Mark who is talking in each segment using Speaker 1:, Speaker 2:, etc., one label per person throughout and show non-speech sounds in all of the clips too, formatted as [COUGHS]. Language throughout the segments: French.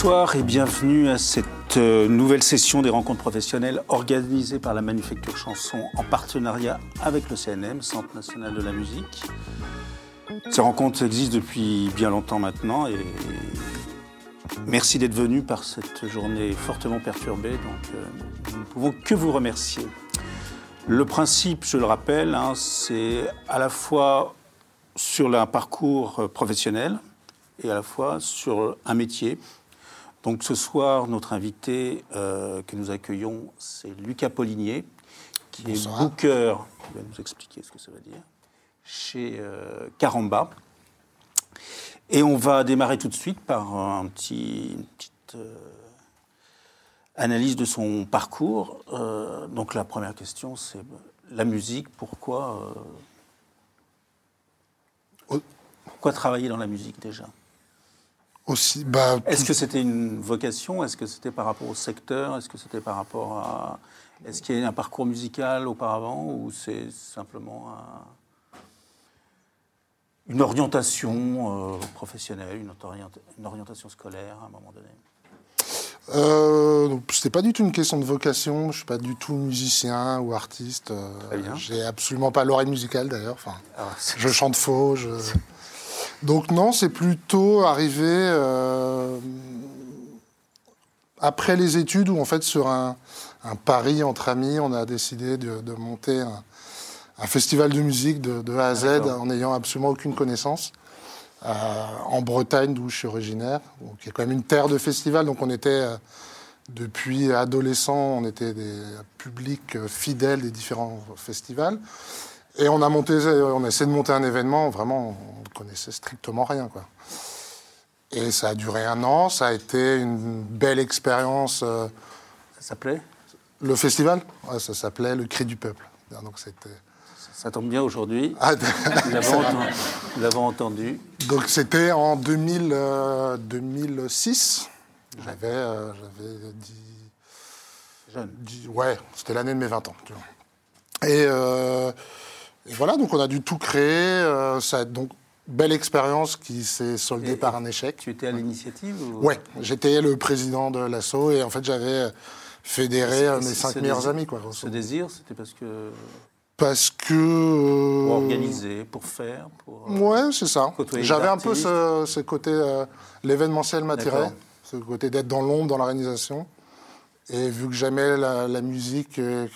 Speaker 1: Bonsoir et bienvenue à cette euh, nouvelle session des rencontres professionnelles organisée par la Manufacture Chanson en partenariat avec le CNM, Centre national de la musique. Ces rencontres existent depuis bien longtemps maintenant et merci d'être venu par cette journée fortement perturbée. Donc euh, nous ne pouvons que vous remercier. Le principe, je le rappelle, hein, c'est à la fois sur un parcours professionnel et à la fois sur un métier. Donc ce soir, notre invité euh, que nous accueillons, c'est Lucas Poligné, qui est booker, il va nous expliquer ce que ça veut dire, chez euh, Caramba. Et on va démarrer tout de suite par un petit, une petite analyse de son parcours. donc la première question, c'est la musique, pourquoi pourquoi travailler dans la musique déjà?
Speaker 2: Aussi, bah,
Speaker 1: Est-ce que c'était une vocation? Est-ce que c'était par rapport au secteur? Est-ce que c'était par rapport à... Est-ce qu'il y a eu un parcours musical auparavant ou c'est simplement une orientation euh, professionnelle, une, une, orientation scolaire à un moment donné?
Speaker 2: Euh, C'était pas du tout une question de vocation. Je suis pas du tout musicien ou artiste. Euh, J'ai absolument pas l'oreille musicale d'ailleurs. Enfin, ah, je chante faux. Je... [LAUGHS] Donc non, c'est plutôt arrivé euh, après les études où en fait sur un, pari entre amis, on a décidé de, monter un, festival de musique de, A à Z en n'ayant absolument aucune connaissance. Euh, en Bretagne, d'où je suis originaire, qui est quand même une terre de festival. Donc on était, euh, depuis adolescent, on était des publics fidèles des différents festivals. Et on a monté, on a essayé de monter un événement, vraiment, connaissait strictement rien, quoi. Et ça a duré un an, ça a été une belle expérience. Euh,
Speaker 1: ça s'appelait?
Speaker 2: Le festival? Ça s'appelait Le Cri du Peuple. Donc
Speaker 1: c'était... Ça tombe bien aujourd'hui. [LAUGHS] Ah, nous l'avons entendu.
Speaker 2: Donc c'était en 2000, 2006. Euh, j'avais, euh, j'avais 10...
Speaker 1: Jeune.
Speaker 2: ouais, c'était l'année de mes 20 ans. Tu vois. Et et voilà, donc on a dû tout créer. Euh, ça donc belle expérience qui s'est soldée par un échec.
Speaker 1: Tu étais à l'initiative
Speaker 2: Oui, j'étais le président de l'assaut et en fait j'avais fédéré mes cinq meilleurs amis. Quoi,
Speaker 1: ce désir, c'était parce que...
Speaker 2: Parce que...
Speaker 1: Pour organiser, pour faire, pour...
Speaker 2: Euh, ouais, c'est ça. J'avais un peu ce, côté, euh, l'événementiel m'attirait, ce côté d'être dans l'ombre, dans l'organisation. Et vu que j'aimais la, la, musique, que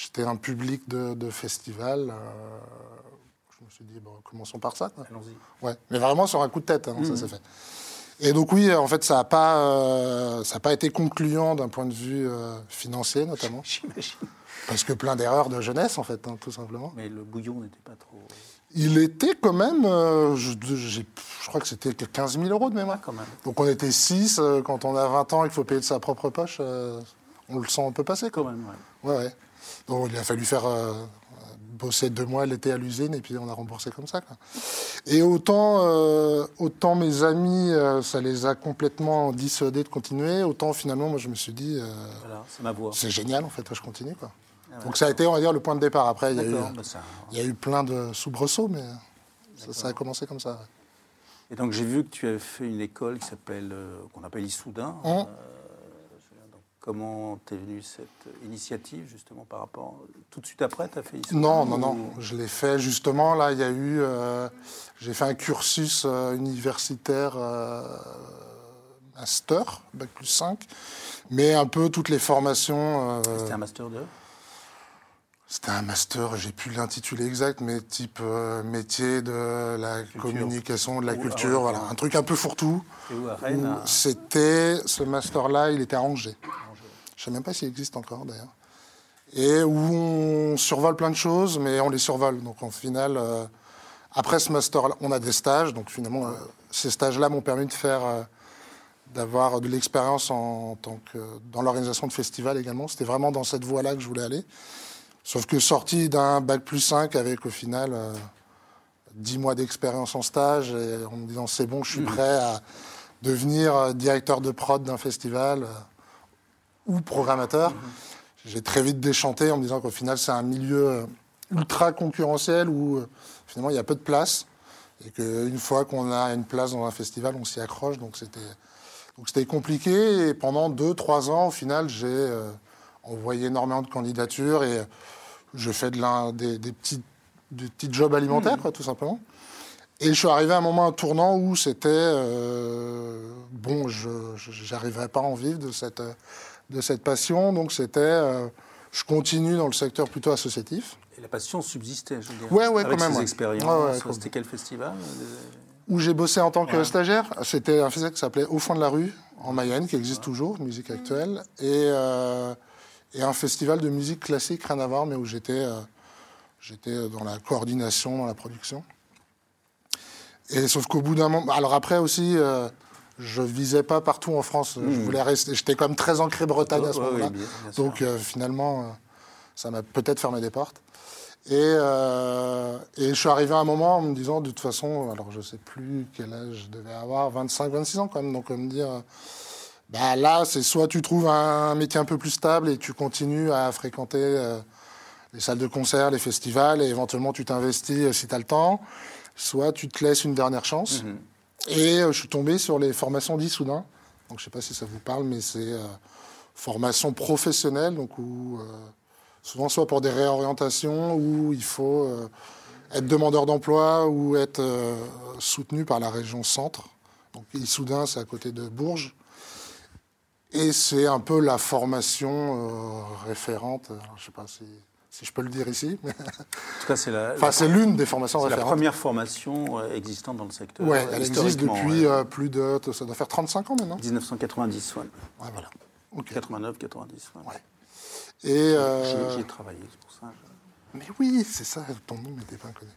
Speaker 2: J'étais un public de, festival. Euh, suis dit, bon, commençons par ça.
Speaker 1: Allons-y.
Speaker 2: Ouais, mais vraiment sur un coup de tête, hein, ça mmh. s'est fait. Et donc oui, en fait, ça n'a pas, euh, pas été concluant d'un point de vue euh, financier, notamment. [LAUGHS]
Speaker 1: J'imagine.
Speaker 2: Parce que plein d'erreurs de jeunesse, en fait, hein, tout simplement.
Speaker 1: Mais le bouillon n'était pas trop...
Speaker 2: Il était quand même, je, je, crois que c'était 15 000 euros de mémoire.
Speaker 1: Ah, quand même.
Speaker 2: Donc on était 6, quand on a 20 ans et qu'il faut payer de sa propre poche, on le sent un peu passer.
Speaker 1: Quand même,
Speaker 2: ouais. Ouais, ouais. Donc il a fallu faire euh, bosser deux mois l'été à l'usine et puis on a remboursé comme ça. Et autant, euh, autant mes amis, euh, ça les a complètement dissuadés de continuer, autant finalement moi je me suis dit, c'est génial en fait, je continue. Quoi. Ah Donc ça a été, on va dire, le point de départ. Après, il y, a eu, bah il y a eu plein de soubresauts, mais ça, a commencé comme ça.
Speaker 1: Et donc j'ai vu que tu avais fait une école qui s'appelle, qu'on appelle Issoudun. Hum. Comment t'es venue cette initiative, justement, par rapport. Tout de suite après, tu as fait
Speaker 2: Non, non, non. Je l'ai fait, justement. Là, il y a eu. Euh, j'ai fait un cursus euh, universitaire euh, master, bac plus 5, mais un peu toutes les formations.
Speaker 1: C'était un master 2
Speaker 2: c'était un master, j'ai plus l'intitulé exact, mais type métier de la communication, de la culture, voilà, un truc un peu fourre-tout. C'était ce master-là, il était à Angers. Je ne sais même pas s'il existe encore d'ailleurs. Et où on survole plein de choses, mais on les survole. Donc en final, euh, après ce master, on a des stages. Donc finalement, euh, ces stages-là m'ont permis de faire, euh, d'avoir de l'expérience en, tant que dans l'organisation de festivals également. C'était vraiment dans cette voie-là que je voulais aller. Sauf que sorti d'un bac plus 5 avec au final 10 mois d'expérience en stage et en me disant c'est bon, je suis mmh. prêt à devenir directeur de prod d'un festival ou programmateur. J'ai très vite déchanté en me disant qu'au final, c'est un milieu euh, ultra concurrentiel où euh, finalement il y a peu de place et qu'une fois qu'on a une place dans un festival, on s'y accroche. Donc c'était Donc c'était compliqué et pendant deux, trois ans, au final, j'ai envoyé énormément de candidatures et je fais de des, des, petits, des petits jobs alimentaires, mmh. tout simplement. Et je suis arrivé à un moment, un tournant où c'était euh, bon, je n'arriverais pas à en vivre de cette, de cette passion, donc c'était euh, je continue dans le secteur plutôt associatif.
Speaker 1: Et la passion subsistait, je veux dire.
Speaker 2: Ouais, ouais,
Speaker 1: Avec
Speaker 2: quand même.
Speaker 1: Ces expériences. c'était quel festival
Speaker 2: Où j'ai bossé en tant que stagiaire. C'était un festival qui s'appelait Au fond de la rue en Mayenne, qui existe toujours, musique actuelle, et, euh, et un festival de musique classique, rien à voir, mais où j'étais j'étais dans la coordination, dans la production. Et sauf qu'au bout d'un moment, alors après aussi, euh, je visais pas partout en France. Je hmm. voulais rester. J'étais quand même très ancré Bretagne à ce moment-là. Donc euh, finalement, euh, ça m'a peut-être fermé des portes. Et, et, je suis arrivé à un moment en me disant, de toute façon, alors je sais plus quel âge je devais avoir, 25, 26 ans quand même. Donc me dire, bah là, c'est soit tu trouves un métier un peu plus stable et tu continues à fréquenter les salles de concert, les festivals, et éventuellement tu t'investis si tu as le temps soit tu te laisses une dernière chance. Mhm. Et euh, je suis tombé sur les formations d'Issoudun. Donc je ne sais pas si ça vous parle, mais c'est euh, formation professionnelle, donc où, euh, souvent soit pour des réorientations, où il faut être demandeur d'emploi ou être soutenu par la région centre. Donc Issoudun, c'est à côté de Bourges. Et c'est un peu la formation référente, je sais pas si si je peux le dire ici.
Speaker 1: En tout cas, c'est la,
Speaker 2: enfin, c'est l'une des formations référentes.
Speaker 1: la première formation euh, existante dans le secteur.
Speaker 2: Oui, elle existe depuis euh, plus de. Ça doit faire 35 ans maintenant.
Speaker 1: 1990,
Speaker 2: ouais. Ouais, voilà.
Speaker 1: 89, 90.
Speaker 2: Ouais. Et. Euh...
Speaker 1: J'y ai travaillé, c'est pour ça.
Speaker 2: Mais oui, c'est ça, ton nom n'était pas inconnu.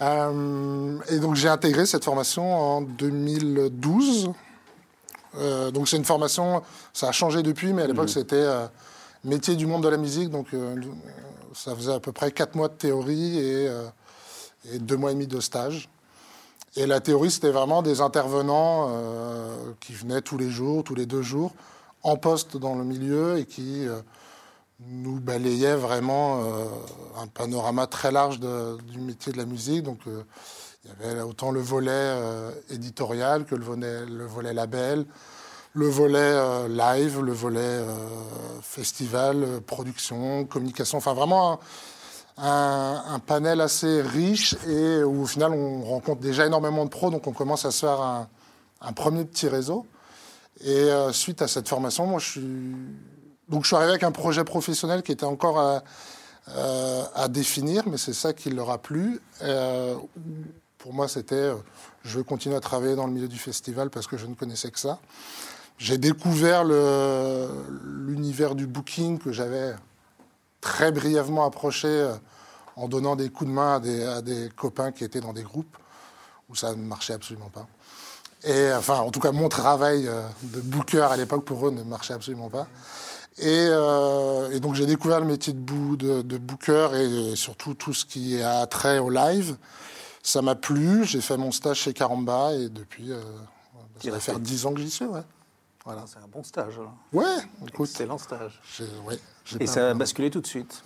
Speaker 2: Euh, et donc j'ai intégré cette formation en 2012. donc c'est une formation, ça a changé depuis, mais à l'époque mhm. c'était métier du monde de la musique, donc euh, ça faisait à peu près quatre mois de théorie et, euh, et, deux mois et demi de stage. Et la théorie, c'était vraiment des intervenants euh, qui venaient tous les jours, tous les deux jours, en poste dans le milieu et qui nous balayaient vraiment un panorama très large du métier de la musique. Donc il y avait autant le volet éditorial que le volet label, le volet euh, live, le volet euh, festival, euh, production, communication, enfin vraiment un, panel assez riche et où au final on rencontre déjà énormément de pros, donc on commence à se faire un, premier petit réseau. Et suite à cette formation, moi je suis, donc je suis arrivé avec un projet professionnel qui était encore à, à définir, mais c'est ça qui leur a plu. pour moi, c'était je veux continuer à travailler dans le milieu du festival parce que je ne connaissais que ça. J'ai découvert l'univers du booking que j'avais très brièvement approché euh, en donnant des coups de main à des, copains qui étaient dans des groupes où ça ne marchait absolument pas. Et enfin, en tout cas, mon travail euh, de booker à l'époque pour eux ne marchait absolument pas. Et, euh, donc j'ai découvert le métier de, de, booker et, surtout tout ce qui a trait au live. Ça m'a plu. J'ai fait mon stage chez Caramba et depuis, ça va faire 10 ans que j'y suis. Ouais.
Speaker 1: Voilà. C'est un bon stage.
Speaker 2: Ouais,
Speaker 1: écoute. Excellent stage.
Speaker 2: Ouais,
Speaker 1: Et ça a basculé tout de suite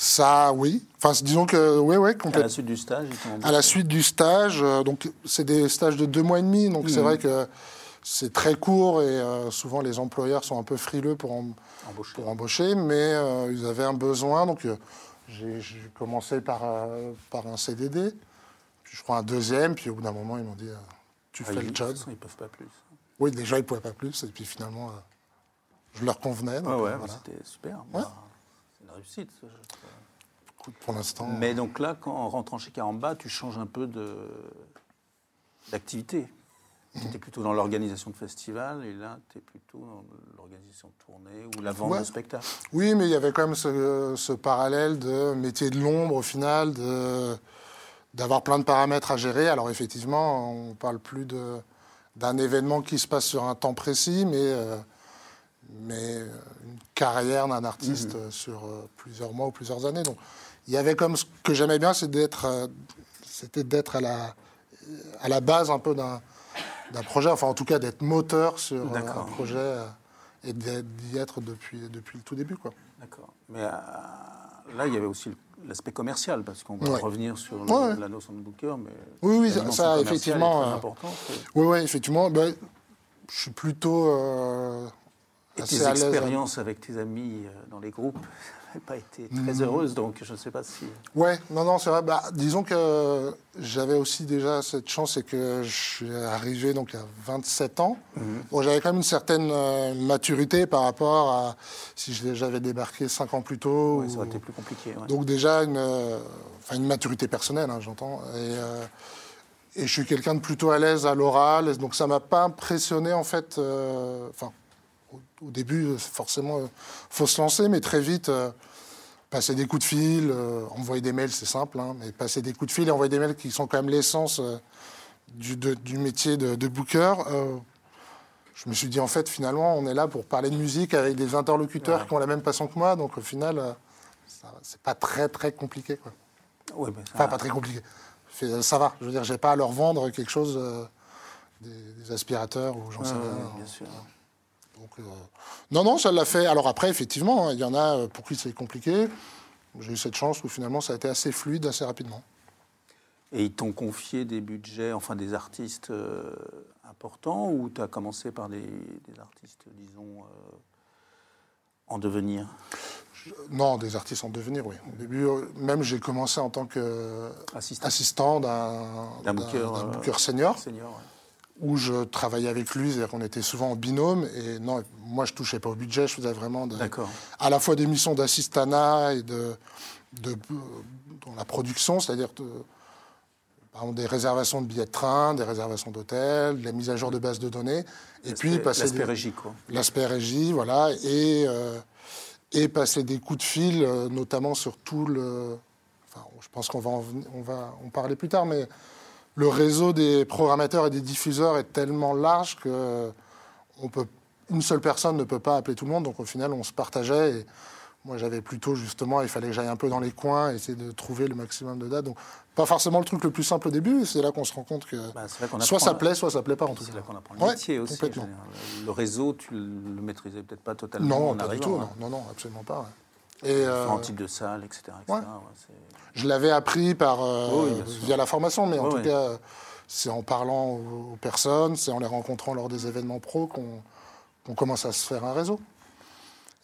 Speaker 2: ça, oui. Enfin, disons que, oui, oui,
Speaker 1: complètement. À la suite du stage
Speaker 2: À la suite du stage, euh, donc c'est des stages de deux mois et demi, donc c'est mmh. vrai que c'est très court et euh, souvent les employeurs sont un peu frileux pour, embaucher. pour embaucher, mais euh, ils avaient un besoin, donc j'ai commencé par, par un CDD, puis je crois un deuxième, puis au bout d'un moment ils m'ont dit tu ah, fais le job.
Speaker 1: Ils peuvent pas plus.
Speaker 2: Oui, déjà, ils ne pouvaient pas plus. Et puis finalement, euh, je leur convenais.
Speaker 1: Oui, ouais, c'était super. Bah, c'est une réussite.
Speaker 2: pour l'instant.
Speaker 1: Mais donc là, quand, en rentrant chez Caramba, tu changes un peu d'activité. Tu étais plutôt dans l'organisation de festivals et là, tu es plutôt dans l'organisation de tournées ou la vente de spectacles.
Speaker 2: Oui, mais il y avait quand même ce, ce parallèle de métier de l'ombre au final, d'avoir plein de paramètres à gérer. Alors effectivement, on ne parle plus de d'un événement qui se passe sur un temps précis, mais, euh, mais euh, une carrière d'un artiste mhm. sur euh, plusieurs mois ou plusieurs années. Donc, il y avait comme ce que j'aimais bien, c'était d'être, c'était d'être à la, à la base un peu d'un, d'un projet, enfin en tout cas d'être moteur sur un projet et d'y être depuis, depuis le tout début. Quoi.
Speaker 1: D'accord. Mais là, il y avait aussi le l'aspect commercial, parce qu'on va revenir sur la notion de booker, mais
Speaker 2: oui, oui, ça, effectivement,
Speaker 1: est très important.
Speaker 2: Oui, oui, effectivement. Ben, je suis plutôt
Speaker 1: Et tes expériences avec tes amis dans les groupes n'avait pas été très hmm. heureuse, donc je ne sais pas si.
Speaker 2: Ouais, non, non, c'est vrai. Bah, disons que j'avais aussi déjà cette chance, c'est que je suis arrivé donc à 27 ans. Hmm. Bon, j'avais quand même une certaine euh, maturité par rapport à si j'avais débarqué 5 ans plus tôt.
Speaker 1: Ouais, Ça aurait été plus compliqué.
Speaker 2: Donc déjà une, euh, enfin une maturité personnelle, hein, j'entends. Et, euh, et, je suis quelqu'un de plutôt à l'aise à l'oral, donc ça m'a pas impressionné en fait. Enfin au début, forcément, il euh, faut se lancer, mais très vite, euh, passer des coups de fil, euh, envoyer des mails, c'est simple, hein, mais passer des coups de fil et envoyer des mails qui sont quand même l'essence du, du, métier de, de booker. je me suis dit, en fait, finalement, on est là pour parler de musique avec des interlocuteurs qui ont la même passion que moi, donc au final, c'est pas très, très compliqué. Quoi. Enfin, pas très compliqué. Ça va, je veux dire, j'ai pas à leur vendre quelque chose, des, aspirateurs ou j'en sais rien. Bien sûr. Euh, non, non, ça l'a fait. Alors après, effectivement, hein, il y en a euh, pour qui c'est compliqué. J'ai eu cette chance où finalement ça a été assez fluide assez rapidement.
Speaker 1: Et ils t'ont confié des budgets, enfin des artistes euh, importants, ou tu as commencé par des, artistes, disons, en devenir?
Speaker 2: Non, des artistes en devenir, oui. Au début, même j'ai commencé en tant qu'assistant d'un booker, senior. senior où je travaillais avec lui, c'est-à-dire qu'on était souvent en binôme. Et non, moi, je touchais pas au budget, je faisais vraiment à la fois des missions d'assistanat et de, de, dans la production, c'est-à-dire des réservations de billets de train, des réservations d'hôtel, la mise à jour de bases de données, et puis passer
Speaker 1: l'aspect régie, quoi.
Speaker 2: L'aspect régie, voilà, et euh, et passer des coups de fil, euh, notamment sur tout le. Enfin, je pense qu'on va on va en parler plus tard, mais le réseau des programmateurs et des diffuseurs est tellement large que on peut, une seule personne ne peut pas appeler tout le monde. Donc au final, on se partageait. Et moi, j'avais plutôt justement, il fallait que j'aille un peu dans les coins, essayer de trouver le maximum de dates. Donc pas forcément le truc le plus simple au début. C'est là qu'on se rend compte que bah, soit ça plaît, soit ça plaît pas en tout
Speaker 1: cas. C'est là qu'on apprend le métier aussi. Le réseau, tu le maîtrisais peut-être pas totalement.
Speaker 2: Non, pas du tout. Hein. Non, non, absolument pas.
Speaker 1: Et, Différents euh, types de salles, etc.
Speaker 2: je l'avais appris par, euh, via la formation, mais en tout cas, c'est en parlant aux, personnes, c'est en les rencontrant lors des événements pro qu'on commence à se faire un réseau.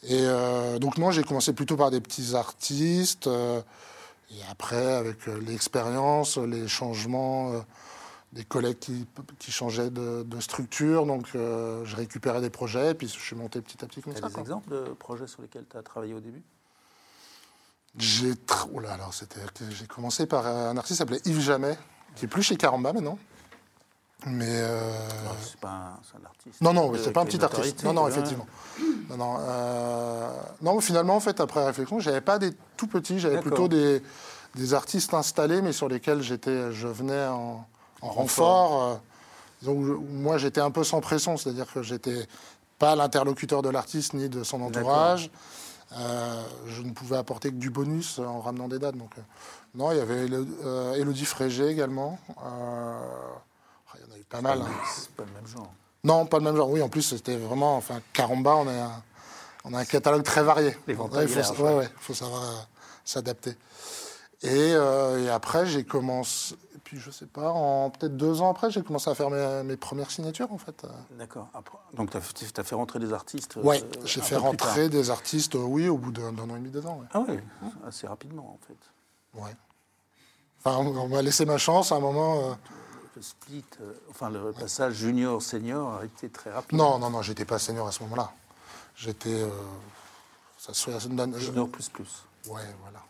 Speaker 2: Et euh, donc, moi, j'ai commencé plutôt par des petits artistes. et après, avec l'expérience, les changements des collègues qui, qui changeaient de, structure. Donc, je récupérais des projets, et puis je suis monté petit à petit comme
Speaker 1: ça. des exemples de projets sur lesquels tu as travaillé au début?
Speaker 2: J'ai oh alors j'ai commencé par un artiste qui s'appelait Yves Jamais, qui est plus chez Caramba maintenant. Mais euh...
Speaker 1: c'est pas un, artiste.
Speaker 2: Non, non, c'est pas un petit artiste. Non, non, effectivement. Non, non, euh... non, finalement, en fait, après réflexion, j'avais pas des tout petits, j'avais plutôt des, des, artistes installés, mais sur lesquels j'étais, je venais en, renfort. Euh, moi, j'étais un peu sans pression, c'est-à-dire que j'étais pas l'interlocuteur de l'artiste ni de son entourage. Euh, je ne pouvais apporter que du bonus en ramenant des dates. Donc, euh, non, il y avait Elodie euh, Frégé également. il y en a eu pas mal. Hein.
Speaker 1: C'est pas le même genre.
Speaker 2: Non, pas le même genre. Oui, en plus, c'était vraiment. Enfin, Caramba, on a, un, on a un catalogue très varié.
Speaker 1: Il
Speaker 2: faut,
Speaker 1: ouais,
Speaker 2: faut savoir s'adapter. Et, et, après, j'ai commencé puis je sais pas, en peut-être deux ans après, j'ai commencé à faire mes, premières signatures en fait.
Speaker 1: D'accord. Donc tu as, fait rentrer des artistes
Speaker 2: Oui, euh, j'ai fait rentrer des artistes, oui, au bout d'un an et demi, deux ans.
Speaker 1: Ah oui, assez rapidement en fait.
Speaker 2: Oui. Enfin, on, m'a laissé ma chance à un moment. Euh.
Speaker 1: Le split, euh, enfin le passage junior-senior a été très rapide.
Speaker 2: Non, non, non, j'étais pas senior à ce moment-là. J'étais. ça
Speaker 1: junior plus plus.
Speaker 2: Ouais, voilà.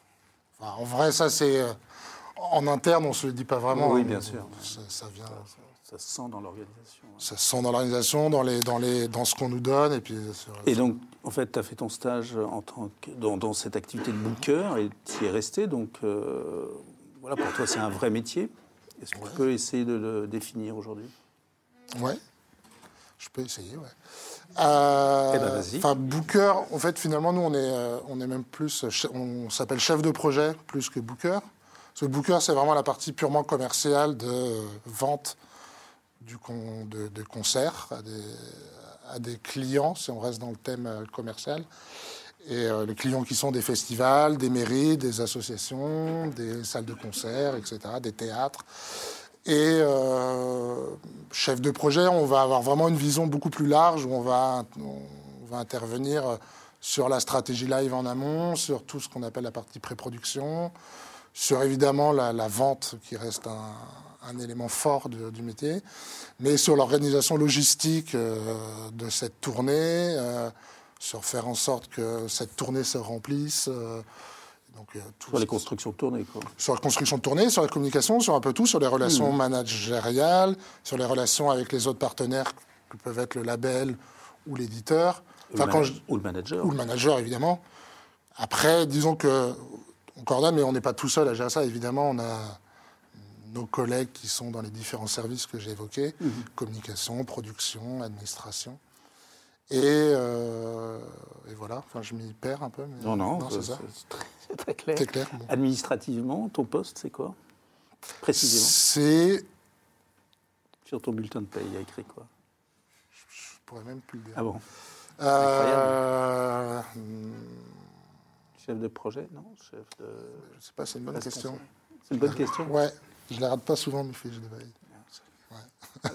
Speaker 2: Enfin, en vrai, ça c'est en interne, on ne se le dit pas vraiment.
Speaker 1: Oui, bien sûr.
Speaker 2: Ça, vient.
Speaker 1: Ça, se sent dans l'organisation.
Speaker 2: Ça se sent dans l'organisation, dans, les, dans, les, dans ce qu'on nous donne. Et, puis,
Speaker 1: et donc, en fait, tu as fait ton stage en tant que, dans, cette activité de booker et tu y es resté. Donc, euh, voilà, pour toi, c'est un vrai métier. Est-ce que tu peux essayer de le définir aujourd'hui?
Speaker 2: Ouais, je peux essayer, ouais. Euh, eh ben, enfin, Booker, en fait, finalement, nous, on est, euh, on est même plus, on s'appelle chef de projet plus que Booker. Ce booker, c'est vraiment la partie purement commerciale de vente du de, de concerts à des, clients, si on reste dans le thème euh, commercial. Et euh, les clients qui sont des festivals, des mairies, des associations, des salles de concert, etc., des théâtres. Et chef de projet, on va avoir vraiment une vision beaucoup plus large où on va intervenir sur la stratégie live en amont, sur tout ce qu'on appelle la partie pré-production, sur évidemment la, vente qui reste un, élément fort du métier, mais sur l'organisation logistique de cette tournée, sur faire en sorte que cette tournée se remplisse. Euh,
Speaker 1: donc, sur les constructions de tournée, quoi.
Speaker 2: Sur la construction de tournée, sur la communication, sur un peu tout, sur les relations hmm. managériales, sur les relations avec les autres partenaires que peuvent être le label ou l'éditeur.
Speaker 1: Enfin, quand Ou le manager.
Speaker 2: Ou le manager, évidemment. Après, disons que on coordonne, mais on n'est pas tout seul à gérer ça. Évidemment, on a nos collègues qui sont dans les différents services que j'ai évoqués, hmm. communication, production, administration. Euh, et, voilà, enfin, je m'y perds un peu.
Speaker 1: non, non, c'est ça. C'est très, clair. clair Administrativement, ton poste, c'est quoi? Précisément
Speaker 2: C'est.
Speaker 1: Sur ton bulletin de paye, il y a écrit quoi?
Speaker 2: Je, je, pourrais même plus le dire.
Speaker 1: Ah bon? Euh... Chef de projet, non Chef de.
Speaker 2: Je sais pas, c'est une bonne question.
Speaker 1: C'est une bonne question
Speaker 2: Ouais, je ne la rate pas souvent, mes fiches de paye.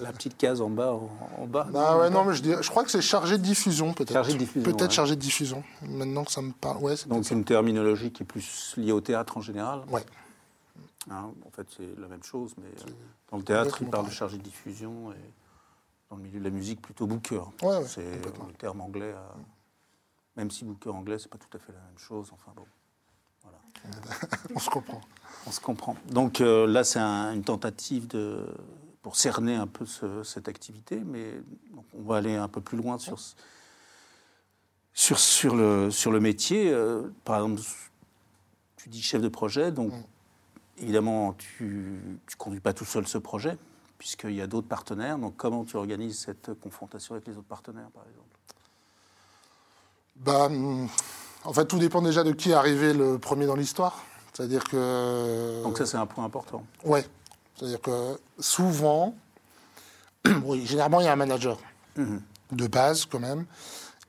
Speaker 1: La petite case en bas, en, bas.
Speaker 2: Bah ouais, non, mais je, je crois que c'est chargé de diffusion, peut-être.
Speaker 1: Chargé de diffusion.
Speaker 2: Peut-être chargé de diffusion. Maintenant que ça me parle. Ouais,
Speaker 1: Donc c'est une terminologie qui est plus liée au théâtre en général
Speaker 2: Ouais.
Speaker 1: Hein, en fait, c'est la même chose, mais euh, dans le théâtre, il parle de chargé de diffusion et dans le milieu de la musique, plutôt booker.
Speaker 2: Ouais,
Speaker 1: c'est le terme anglais. Même si booker anglais, c'est pas tout à fait la même chose. Enfin bon.
Speaker 2: Voilà. [LAUGHS] On se comprend.
Speaker 1: On se comprend. Donc euh, là, c'est une tentative de pour cerner un peu cette activité, mais on va aller un peu plus loin sur, sur, sur, le, sur le métier. Euh, par exemple, tu dis chef de projet, donc mm. évidemment, tu ne conduis pas tout seul ce projet, puisqu'il y a d'autres partenaires. Donc comment tu organises cette confrontation avec les autres partenaires, par exemple?
Speaker 2: Bah, En fait, tout dépend déjà de qui est arrivé le premier dans l'histoire. C'est-à-dire que...
Speaker 1: Donc ça, c'est un point important.
Speaker 2: Ouais. C'est-à-dire que souvent, [CLEARS THROAT] généralement, il y a un manager mhm. de base quand même.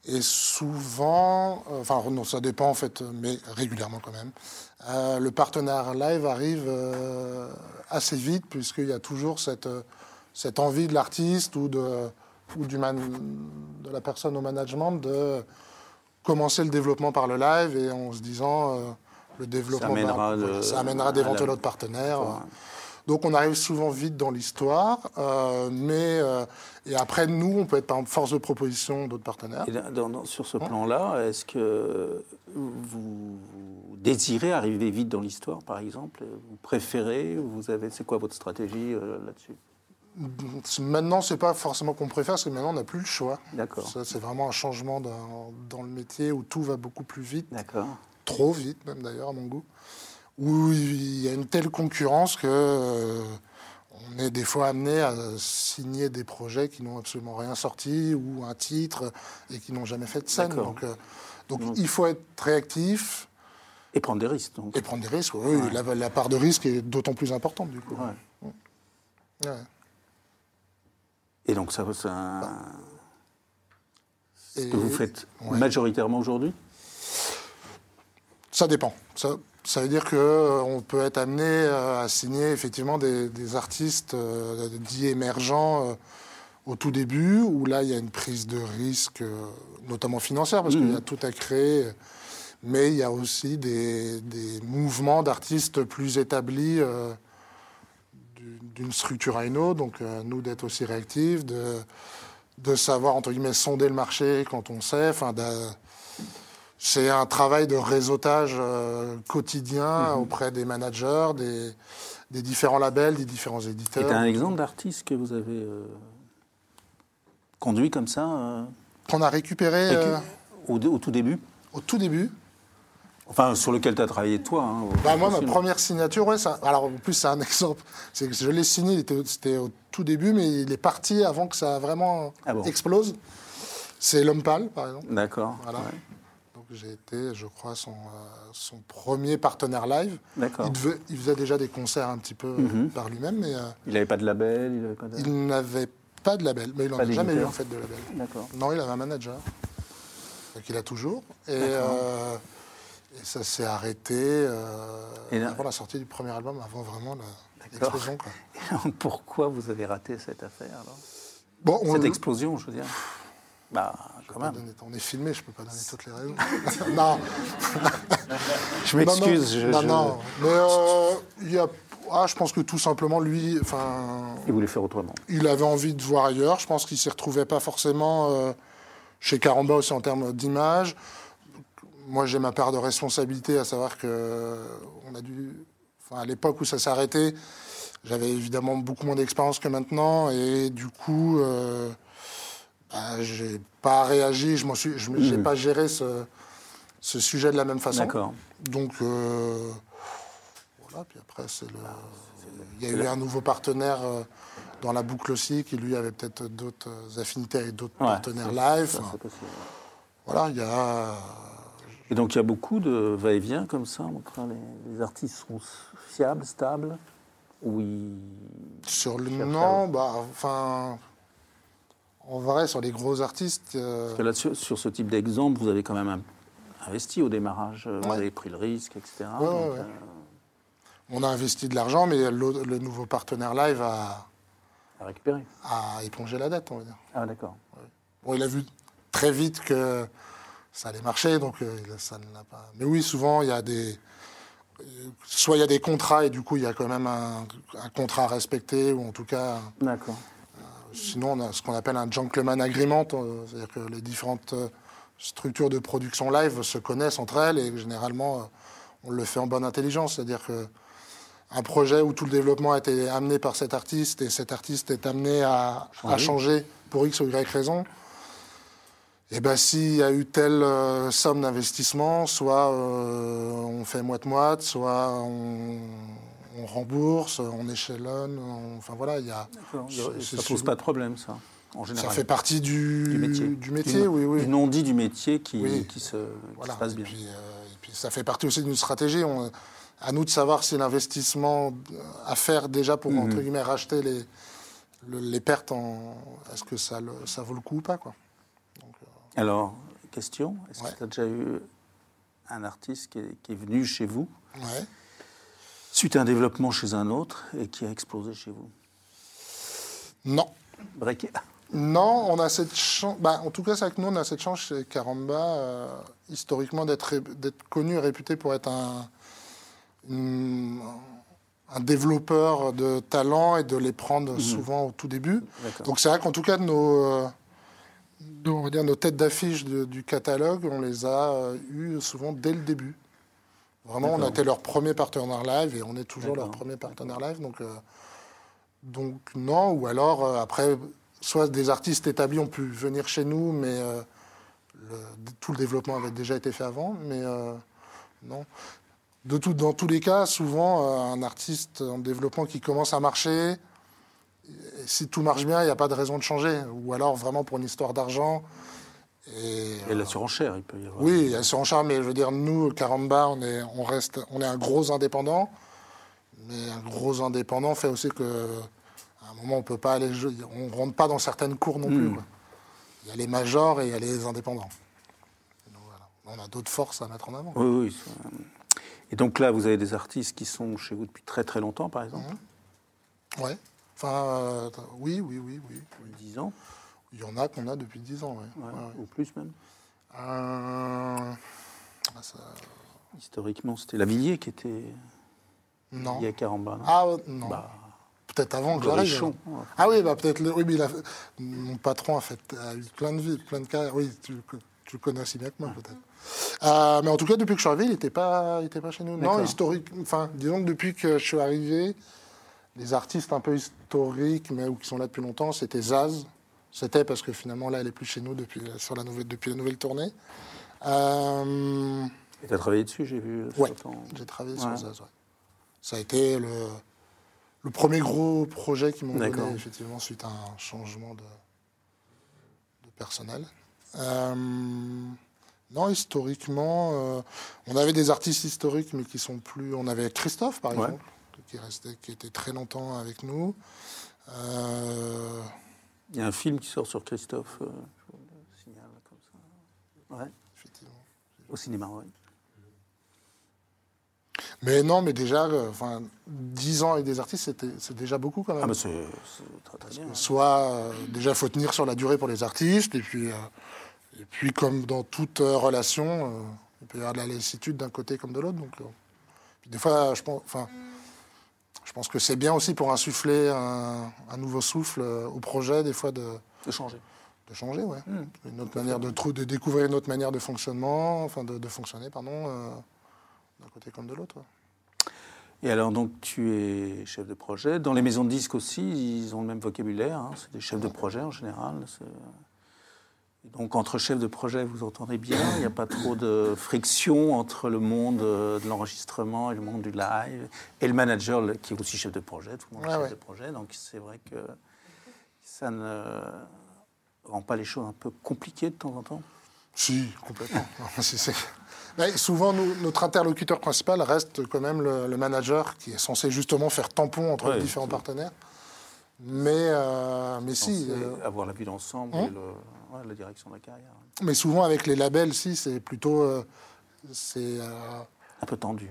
Speaker 2: Et souvent, euh, enfin non, ça dépend en fait, mais régulièrement quand même, euh, le partenaire live arrive euh, assez vite puisqu'il y a toujours cette, cette envie de l'artiste ou, de, ou du man, de la personne au management de commencer le développement par le live et en se disant le développement ça
Speaker 1: amènera,
Speaker 2: ça amènera d'éventuels autres partenaires. Donc on arrive souvent vite dans l'histoire, euh, mais euh, et après nous, on peut être par force de proposition d'autres partenaires.
Speaker 1: sur ce plan-là, est-ce que vous désirez arriver vite dans l'histoire, par exemple? Vous préférez? Vous avez, c'est quoi votre stratégie euh, là-dessus?
Speaker 2: Maintenant, c'est pas forcément qu'on préfère, c'est que maintenant on n'a plus le choix.
Speaker 1: D'accord.
Speaker 2: c'est vraiment un changement dans, dans, le métier où tout va beaucoup plus vite.
Speaker 1: D'accord.
Speaker 2: Trop vite, même d'ailleurs, à mon goût où il y a une telle concurrence que euh, on est des fois amené à signer des projets qui n'ont absolument rien sorti ou un titre et qui n'ont jamais fait de scène. Donc, euh, donc, il faut être réactif.
Speaker 1: Et prendre des risques.
Speaker 2: Et prendre des risques, oui. La, part de risque est d'autant plus importante, du coup.
Speaker 1: Ouais. Et donc, ça, ça ce que vous faites majoritairement aujourd'hui?
Speaker 2: Ça dépend. Ça, ça veut dire qu'on euh, peut être amené euh, à signer effectivement des, artistes euh, dits émergents au tout début, où là, il y a une prise de risque, notamment financière, parce qu'il y a mmh. tout à créer. Mais il y a aussi des, mouvements d'artistes plus établis d'une structure à une autre. Donc, nous, d'être aussi réactifs, de, de savoir, entre guillemets, sonder le marché quand on sait, enfin, c'est un travail de réseautage euh, quotidien mhm. auprès des managers, des, des, différents labels, des différents éditeurs.
Speaker 1: C'est un exemple d'artiste que vous avez euh, conduit comme ça euh,
Speaker 2: Qu'on a récupéré.
Speaker 1: Au, tout début?
Speaker 2: Au tout début.
Speaker 1: Enfin, sur lequel tu as travaillé toi. Hein,
Speaker 2: bah, moi, ma première signature, ouais, ça, alors en plus, c'est un [LAUGHS] exemple. C'est que je l'ai signé, c'était au tout début, mais il est parti avant que ça vraiment ah explose. C'est L'Homme Pâle, par exemple.
Speaker 1: D'accord.
Speaker 2: Voilà. J'ai été, je crois, son, euh, son premier partenaire live.
Speaker 1: D'accord.
Speaker 2: Il, il, faisait déjà des concerts un petit peu mhm. par lui-même. mais euh,
Speaker 1: Il n'avait pas de label
Speaker 2: Il n'avait pas de label, mais il n'en a jamais eu en fait de label.
Speaker 1: D'accord.
Speaker 2: Non, il avait un manager. qu'il a toujours. Et, euh, Et ça s'est arrêté euh, avant la sortie du premier album, avant vraiment l'explosion. [LAUGHS]
Speaker 1: Pourquoi vous avez raté cette affaire alors? Bon, Cette explosion, je veux dire
Speaker 2: bah, quand même. on est filmé, je ne peux pas donner toutes les raisons. [LAUGHS] [LAUGHS] non.
Speaker 1: je m'excuse.
Speaker 2: Non, non, mais euh, il y a ah, je pense que tout simplement, lui. Enfin,
Speaker 1: il voulait faire autrement.
Speaker 2: Il avait envie de voir ailleurs. Je pense qu'il ne s'y retrouvait pas forcément euh, chez Caramba aussi en termes d'image. Moi, j'ai ma part de responsabilité, à savoir que on a dû. Enfin, à l'époque où ça s'est arrêté, j'avais évidemment beaucoup moins d'expérience que maintenant. Et du coup, euh, bah, j'ai pas réagi. Je n'ai hmm. pas géré ce, ce, sujet de la même façon.
Speaker 1: D'accord.
Speaker 2: Donc. Euh, puis après, c'est le... il y a eu un nouveau partenaire euh, dans la boucle aussi, qui lui avait peut-être d'autres affinités avec d'autres partenaires live. Voilà, il y a.
Speaker 1: Et donc il y a beaucoup de va-et-vient comme ça entre les, artistes sont fiables, stables Oui.
Speaker 2: Sur le non, bah, enfin. En vrai, sur les gros artistes.
Speaker 1: Euh, là, sur, ce type d'exemple, vous avez quand même investi au démarrage, vous avez pris le risque, etc.
Speaker 2: On a investi de l'argent, mais le, nouveau partenaire live a,
Speaker 1: a récupéré.
Speaker 2: A épongé la dette, on va dire.
Speaker 1: Ah, d'accord.
Speaker 2: Bon, il a vu très vite que ça allait marcher, donc euh, ça ne l'a pas. Mais oui, souvent, il y a des. Soit il y a des contrats et du coup, il y a quand même un, contrat à respecter, ou en tout cas.
Speaker 1: D'accord.
Speaker 2: Euh, sinon, on a ce qu'on appelle un gentleman agreement, euh, c'est-à-dire que les différentes structures de production live se connaissent entre elles et généralement, on le fait en bonne intelligence, c'est-à-dire que un projet où tout le développement a été amené par cet artiste et cet artiste est amené à, changer pour X ou Y raison, eh ben s'il y a eu telle euh, somme d'investissement, soit euh, on fait moite-moite, soit on, rembourse, on échelonne, enfin voilà, il y a...
Speaker 1: Ça ne pose pas de problème, ça, en général.
Speaker 2: Ça fait partie du, métier,
Speaker 1: du
Speaker 2: métier oui, oui.
Speaker 1: Du non-dit du métier qui, qui, se, passe bien.
Speaker 2: Et puis, euh, et puis, ça fait partie aussi d'une stratégie. On, à nous de savoir si l'investissement à faire déjà pour, entre mhm. guillemets, racheter les, les pertes, est-ce que ça, ça vaut le coup ou pas quoi.
Speaker 1: Euh, Alors, question, est-ce que tu as déjà eu un artiste qui est, venu chez vous suite à un développement chez un autre et qui a explosé chez vous?
Speaker 2: Non.
Speaker 1: Breaké
Speaker 2: non, on a cette chance. Bah, en tout cas, c'est avec nous, on a cette chance chez Caramba, euh, historiquement, d'être connu et réputé pour être un, un développeur de talent et de les prendre mhm. souvent au tout début. Donc c'est vrai qu'en tout cas, nos, euh, on va dire, nos têtes d'affiche du catalogue, on les a euh, eues souvent dès le début. Vraiment, on a été leur premier partenaire live et on est toujours leur premier partenaire live. Donc, euh, donc non, ou alors après, soit des artistes établis ont pu venir chez nous, mais tout le développement avait déjà été fait avant. Mais non de tout, dans tous les cas, souvent, euh, un artiste en développement qui commence à marcher, si tout marche bien, il n'y a pas de raison de changer. Ou alors vraiment pour une histoire d'argent.
Speaker 1: Et, et la surenchère, il peut y avoir.
Speaker 2: Oui, la surenchère, mais je veux dire, nous, Caramba, on est, on reste, on est un gros indépendant. Mais un gros indépendant fait aussi que, à un moment, on peut pas aller, on rentre pas dans certaines cours non plus. Hmm. Il y a les majors et il y a les indépendants. On a d'autres forces à mettre en avant.
Speaker 1: Oui, oui. Et donc là, vous avez des artistes qui sont chez vous depuis très très longtemps, par exemple?
Speaker 2: Oui. Ouais. Enfin, euh, oui, oui, oui, oui.
Speaker 1: 10 ans
Speaker 2: Il y en a qu'on a depuis 10 ans, oui.
Speaker 1: Ou plus même
Speaker 2: euh...
Speaker 1: Ah, Historiquement, c'était Lavillier qui était.
Speaker 2: Non.
Speaker 1: Il y a Caramba. Non?
Speaker 2: Ah, non. Bah, peut-être avant que j'arrive. Ah oui, bah, peut-être. Oui, mais mon patron a, fait, a eu plein de vies, plein de cas. Oui, tu, tu le connais aussi bien que moi, peut-être. Euh, mais en tout cas, depuis que je suis arrivé, il n'était pas, pas chez nous. Non, historique. Enfin, disons que depuis que je suis arrivé, les artistes un peu historiques, mais ou qui sont là depuis longtemps, c'était Zaz. C'était parce que finalement, là, elle n'est plus chez nous depuis, sur la nouvelle, depuis la nouvelle tournée.
Speaker 1: Euh... Et tu as travaillé dessus, j'ai vu
Speaker 2: Oui, j'ai travaillé sur Zaz, Ça a été le, le premier gros projet qui m'ont donné, effectivement, suite à un changement de, de personnel. Euh... Non, historiquement, euh, on avait des artistes historiques, mais qui sont plus. On avait Christophe, par exemple, qui, restait, qui était très longtemps avec nous.
Speaker 1: Euh, Il y a un film qui sort sur Christophe, euh, je vous le signale comme ça. Ouais. Effectivement. Au cinéma, oui.
Speaker 2: Mais non, mais déjà, enfin, 10 ans avec des artistes, c'est déjà beaucoup quand même. Ah,
Speaker 1: mais c'est très, très bien.
Speaker 2: Soit, déjà, il faut tenir sur la durée pour les artistes, et puis, et puis comme dans toute relation, il peut y avoir de la lassitude d'un côté comme de l'autre. Donc, des fois, je pense, enfin, je pense que c'est bien aussi pour insuffler un, nouveau souffle au projet, des fois, de,
Speaker 1: de changer.
Speaker 2: De changer, ouais. Hmm. Une autre manière de, de, découvrir une autre manière de fonctionnement, enfin de, fonctionner, pardon, euh, d'un côté comme de l'autre.
Speaker 1: Et alors, donc, tu es chef de projet. Dans les maisons de disques aussi, ils ont le même vocabulaire. Hein. C'est des chefs de projet en général. Donc, entre chefs de projet, vous entendez bien. Il n'y a pas trop de friction entre le monde de l'enregistrement et le monde du live. Et le manager, qui est aussi chef de projet. Tout le monde est chef de projet. Donc, c'est vrai que ça ne rend pas les choses un peu compliquées de temps en temps
Speaker 2: Si, complètement. [LAUGHS] [LAUGHS] souvent, notre interlocuteur principal reste quand même le, manager qui est censé justement faire tampon entre les différents partenaires. Mais, euh, mais si.
Speaker 1: Euh, avoir la vue d'ensemble et hein la direction de la carrière.
Speaker 2: Mais souvent, avec les labels, si, c'est plutôt. Euh, c'est
Speaker 1: un peu tendu.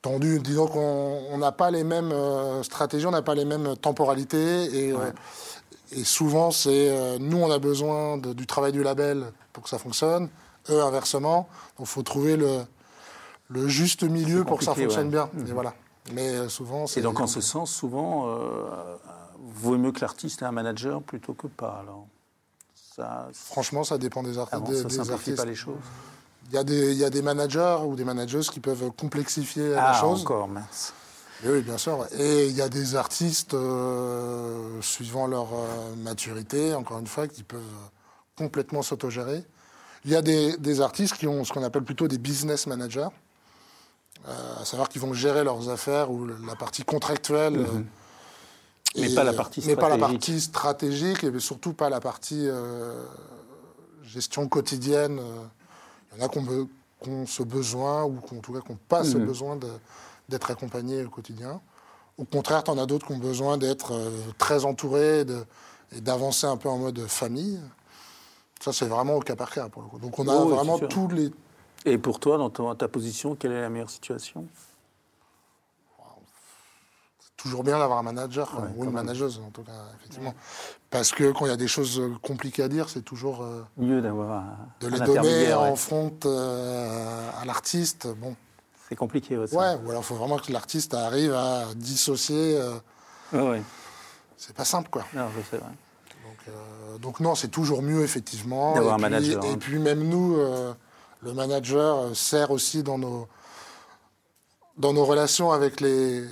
Speaker 2: Tendu, disons qu'on n'a pas les mêmes stratégies, on n'a pas les mêmes temporalités. Et, et souvent, c'est euh, nous, on a besoin du travail du label pour que ça fonctionne. Eux, inversement. Donc, il faut trouver le, le juste milieu pour que ça fonctionne bien. Et mhm. voilà. Mais euh, souvent,
Speaker 1: Et donc, en ce sens, souvent, euh, vaut mieux que l'artiste ait un manager plutôt que pas. Alors,
Speaker 2: ça, Franchement, ça dépend des, artistes.
Speaker 1: Ah ça simplifie pas les choses.
Speaker 2: Il y, a des, il y a des managers ou des manageuses qui peuvent complexifier ah, la chose.
Speaker 1: encore, mince
Speaker 2: oui, bien sûr. Et il y a des artistes, euh, suivant leur euh, maturité, encore une fois, qui peuvent complètement s'autogérer. Il y a des, artistes qui ont ce qu'on appelle plutôt des business managers, euh, à savoir qu'ils vont gérer leurs affaires ou la partie contractuelle. Mhm.
Speaker 1: Mais pas la partie
Speaker 2: stratégique. Mais pas la partie stratégique et surtout pas la partie gestion quotidienne. Il y en a qui ont, ce besoin, ou en tout cas qui n'ont pas ce mhm. besoin d'être accompagnés au quotidien. Au contraire, tu en as d'autres qui ont besoin d'être euh, très entourés et d'avancer un peu en mode famille. Ça, c'est vraiment au cas par cas, pour le coup. Donc, on a vraiment tous les...
Speaker 1: Et pour toi, dans ta position, quelle est la meilleure situation?
Speaker 2: Toujours bien d'avoir un manager, ou une manageuse, en tout cas, effectivement. Parce que quand il y a des choses compliquées à dire, c'est toujours... Euh,
Speaker 1: Mieux d'avoir
Speaker 2: De les donner en front euh, à l'artiste, bon...
Speaker 1: C'est compliqué aussi.
Speaker 2: Ouais, ou alors il faut vraiment que l'artiste arrive à dissocier.
Speaker 1: Euh... Ouais,
Speaker 2: C'est pas simple, quoi.
Speaker 1: Non, je sais,
Speaker 2: donc, euh, donc, non, c'est toujours mieux, effectivement.
Speaker 1: D'avoir un manager.
Speaker 2: Et
Speaker 1: hein.
Speaker 2: puis même nous, euh, le manager euh, sert aussi dans nos, dans nos relations avec les,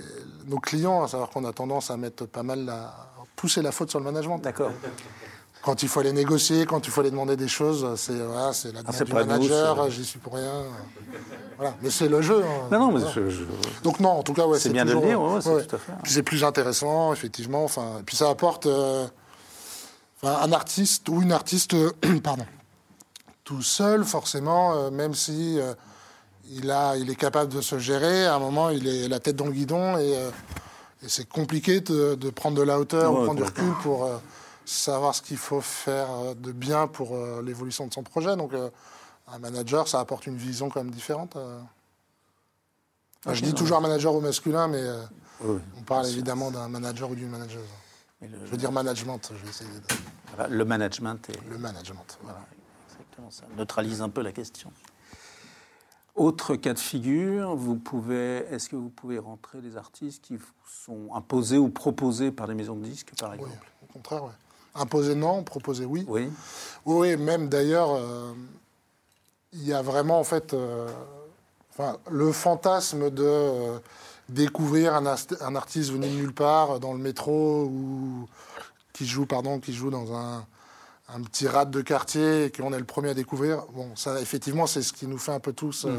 Speaker 2: nos clients, à savoir qu'on a tendance à mettre pas mal la, pousser la faute sur le management.
Speaker 1: D'accord.
Speaker 2: Quand il faut aller négocier, quand il faut aller demander des choses, c'est voilà, c'est la ah, du manager, j'y suis pour rien. Voilà. Mais c'est le jeu. Hein.
Speaker 1: Non, non, mais
Speaker 2: Donc non, en tout cas, ouais,
Speaker 1: c'est bien toujours, de le dire, ouais, c'est tout à fait.
Speaker 2: c'est plus intéressant, effectivement. Enfin, puis ça apporte euh, un artiste ou une artiste, [CLEARS THROAT] pardon, tout seul, forcément, euh, même si euh, il a, il est capable de se gérer. À un moment, il est la tête dans le guidon et, et c'est compliqué de, de, prendre de la hauteur ou prendre du recul pour savoir ce qu'il faut faire euh, de bien pour euh, l'évolution de son projet. Donc, euh, un manager, ça apporte une vision quand même différente. je dis toujours manager au masculin, mais on parle évidemment d'un manager ou d'une manageuse. je veux dire management, je vais essayer
Speaker 1: de... le management.
Speaker 2: Le management.
Speaker 1: Voilà, exactement ça. Neutralise un peu la question. Autre cas de figure, vous pouvez, est-ce que vous pouvez rentrer des artistes qui sont imposés ou proposés par des maisons de disques, par exemple?
Speaker 2: oui, Au contraire, oui. Imposer non, proposer oui.
Speaker 1: Oui.
Speaker 2: Oui, même d'ailleurs, euh, il y a vraiment en fait euh, enfin, le fantasme de euh, découvrir un, un, artiste venu de nulle part dans le métro ou qui joue, pardon, qui joue dans un, un petit rade de quartier et qu'on est le premier à découvrir. Bon, ça, effectivement, c'est ce qui nous fait un peu tous mmh.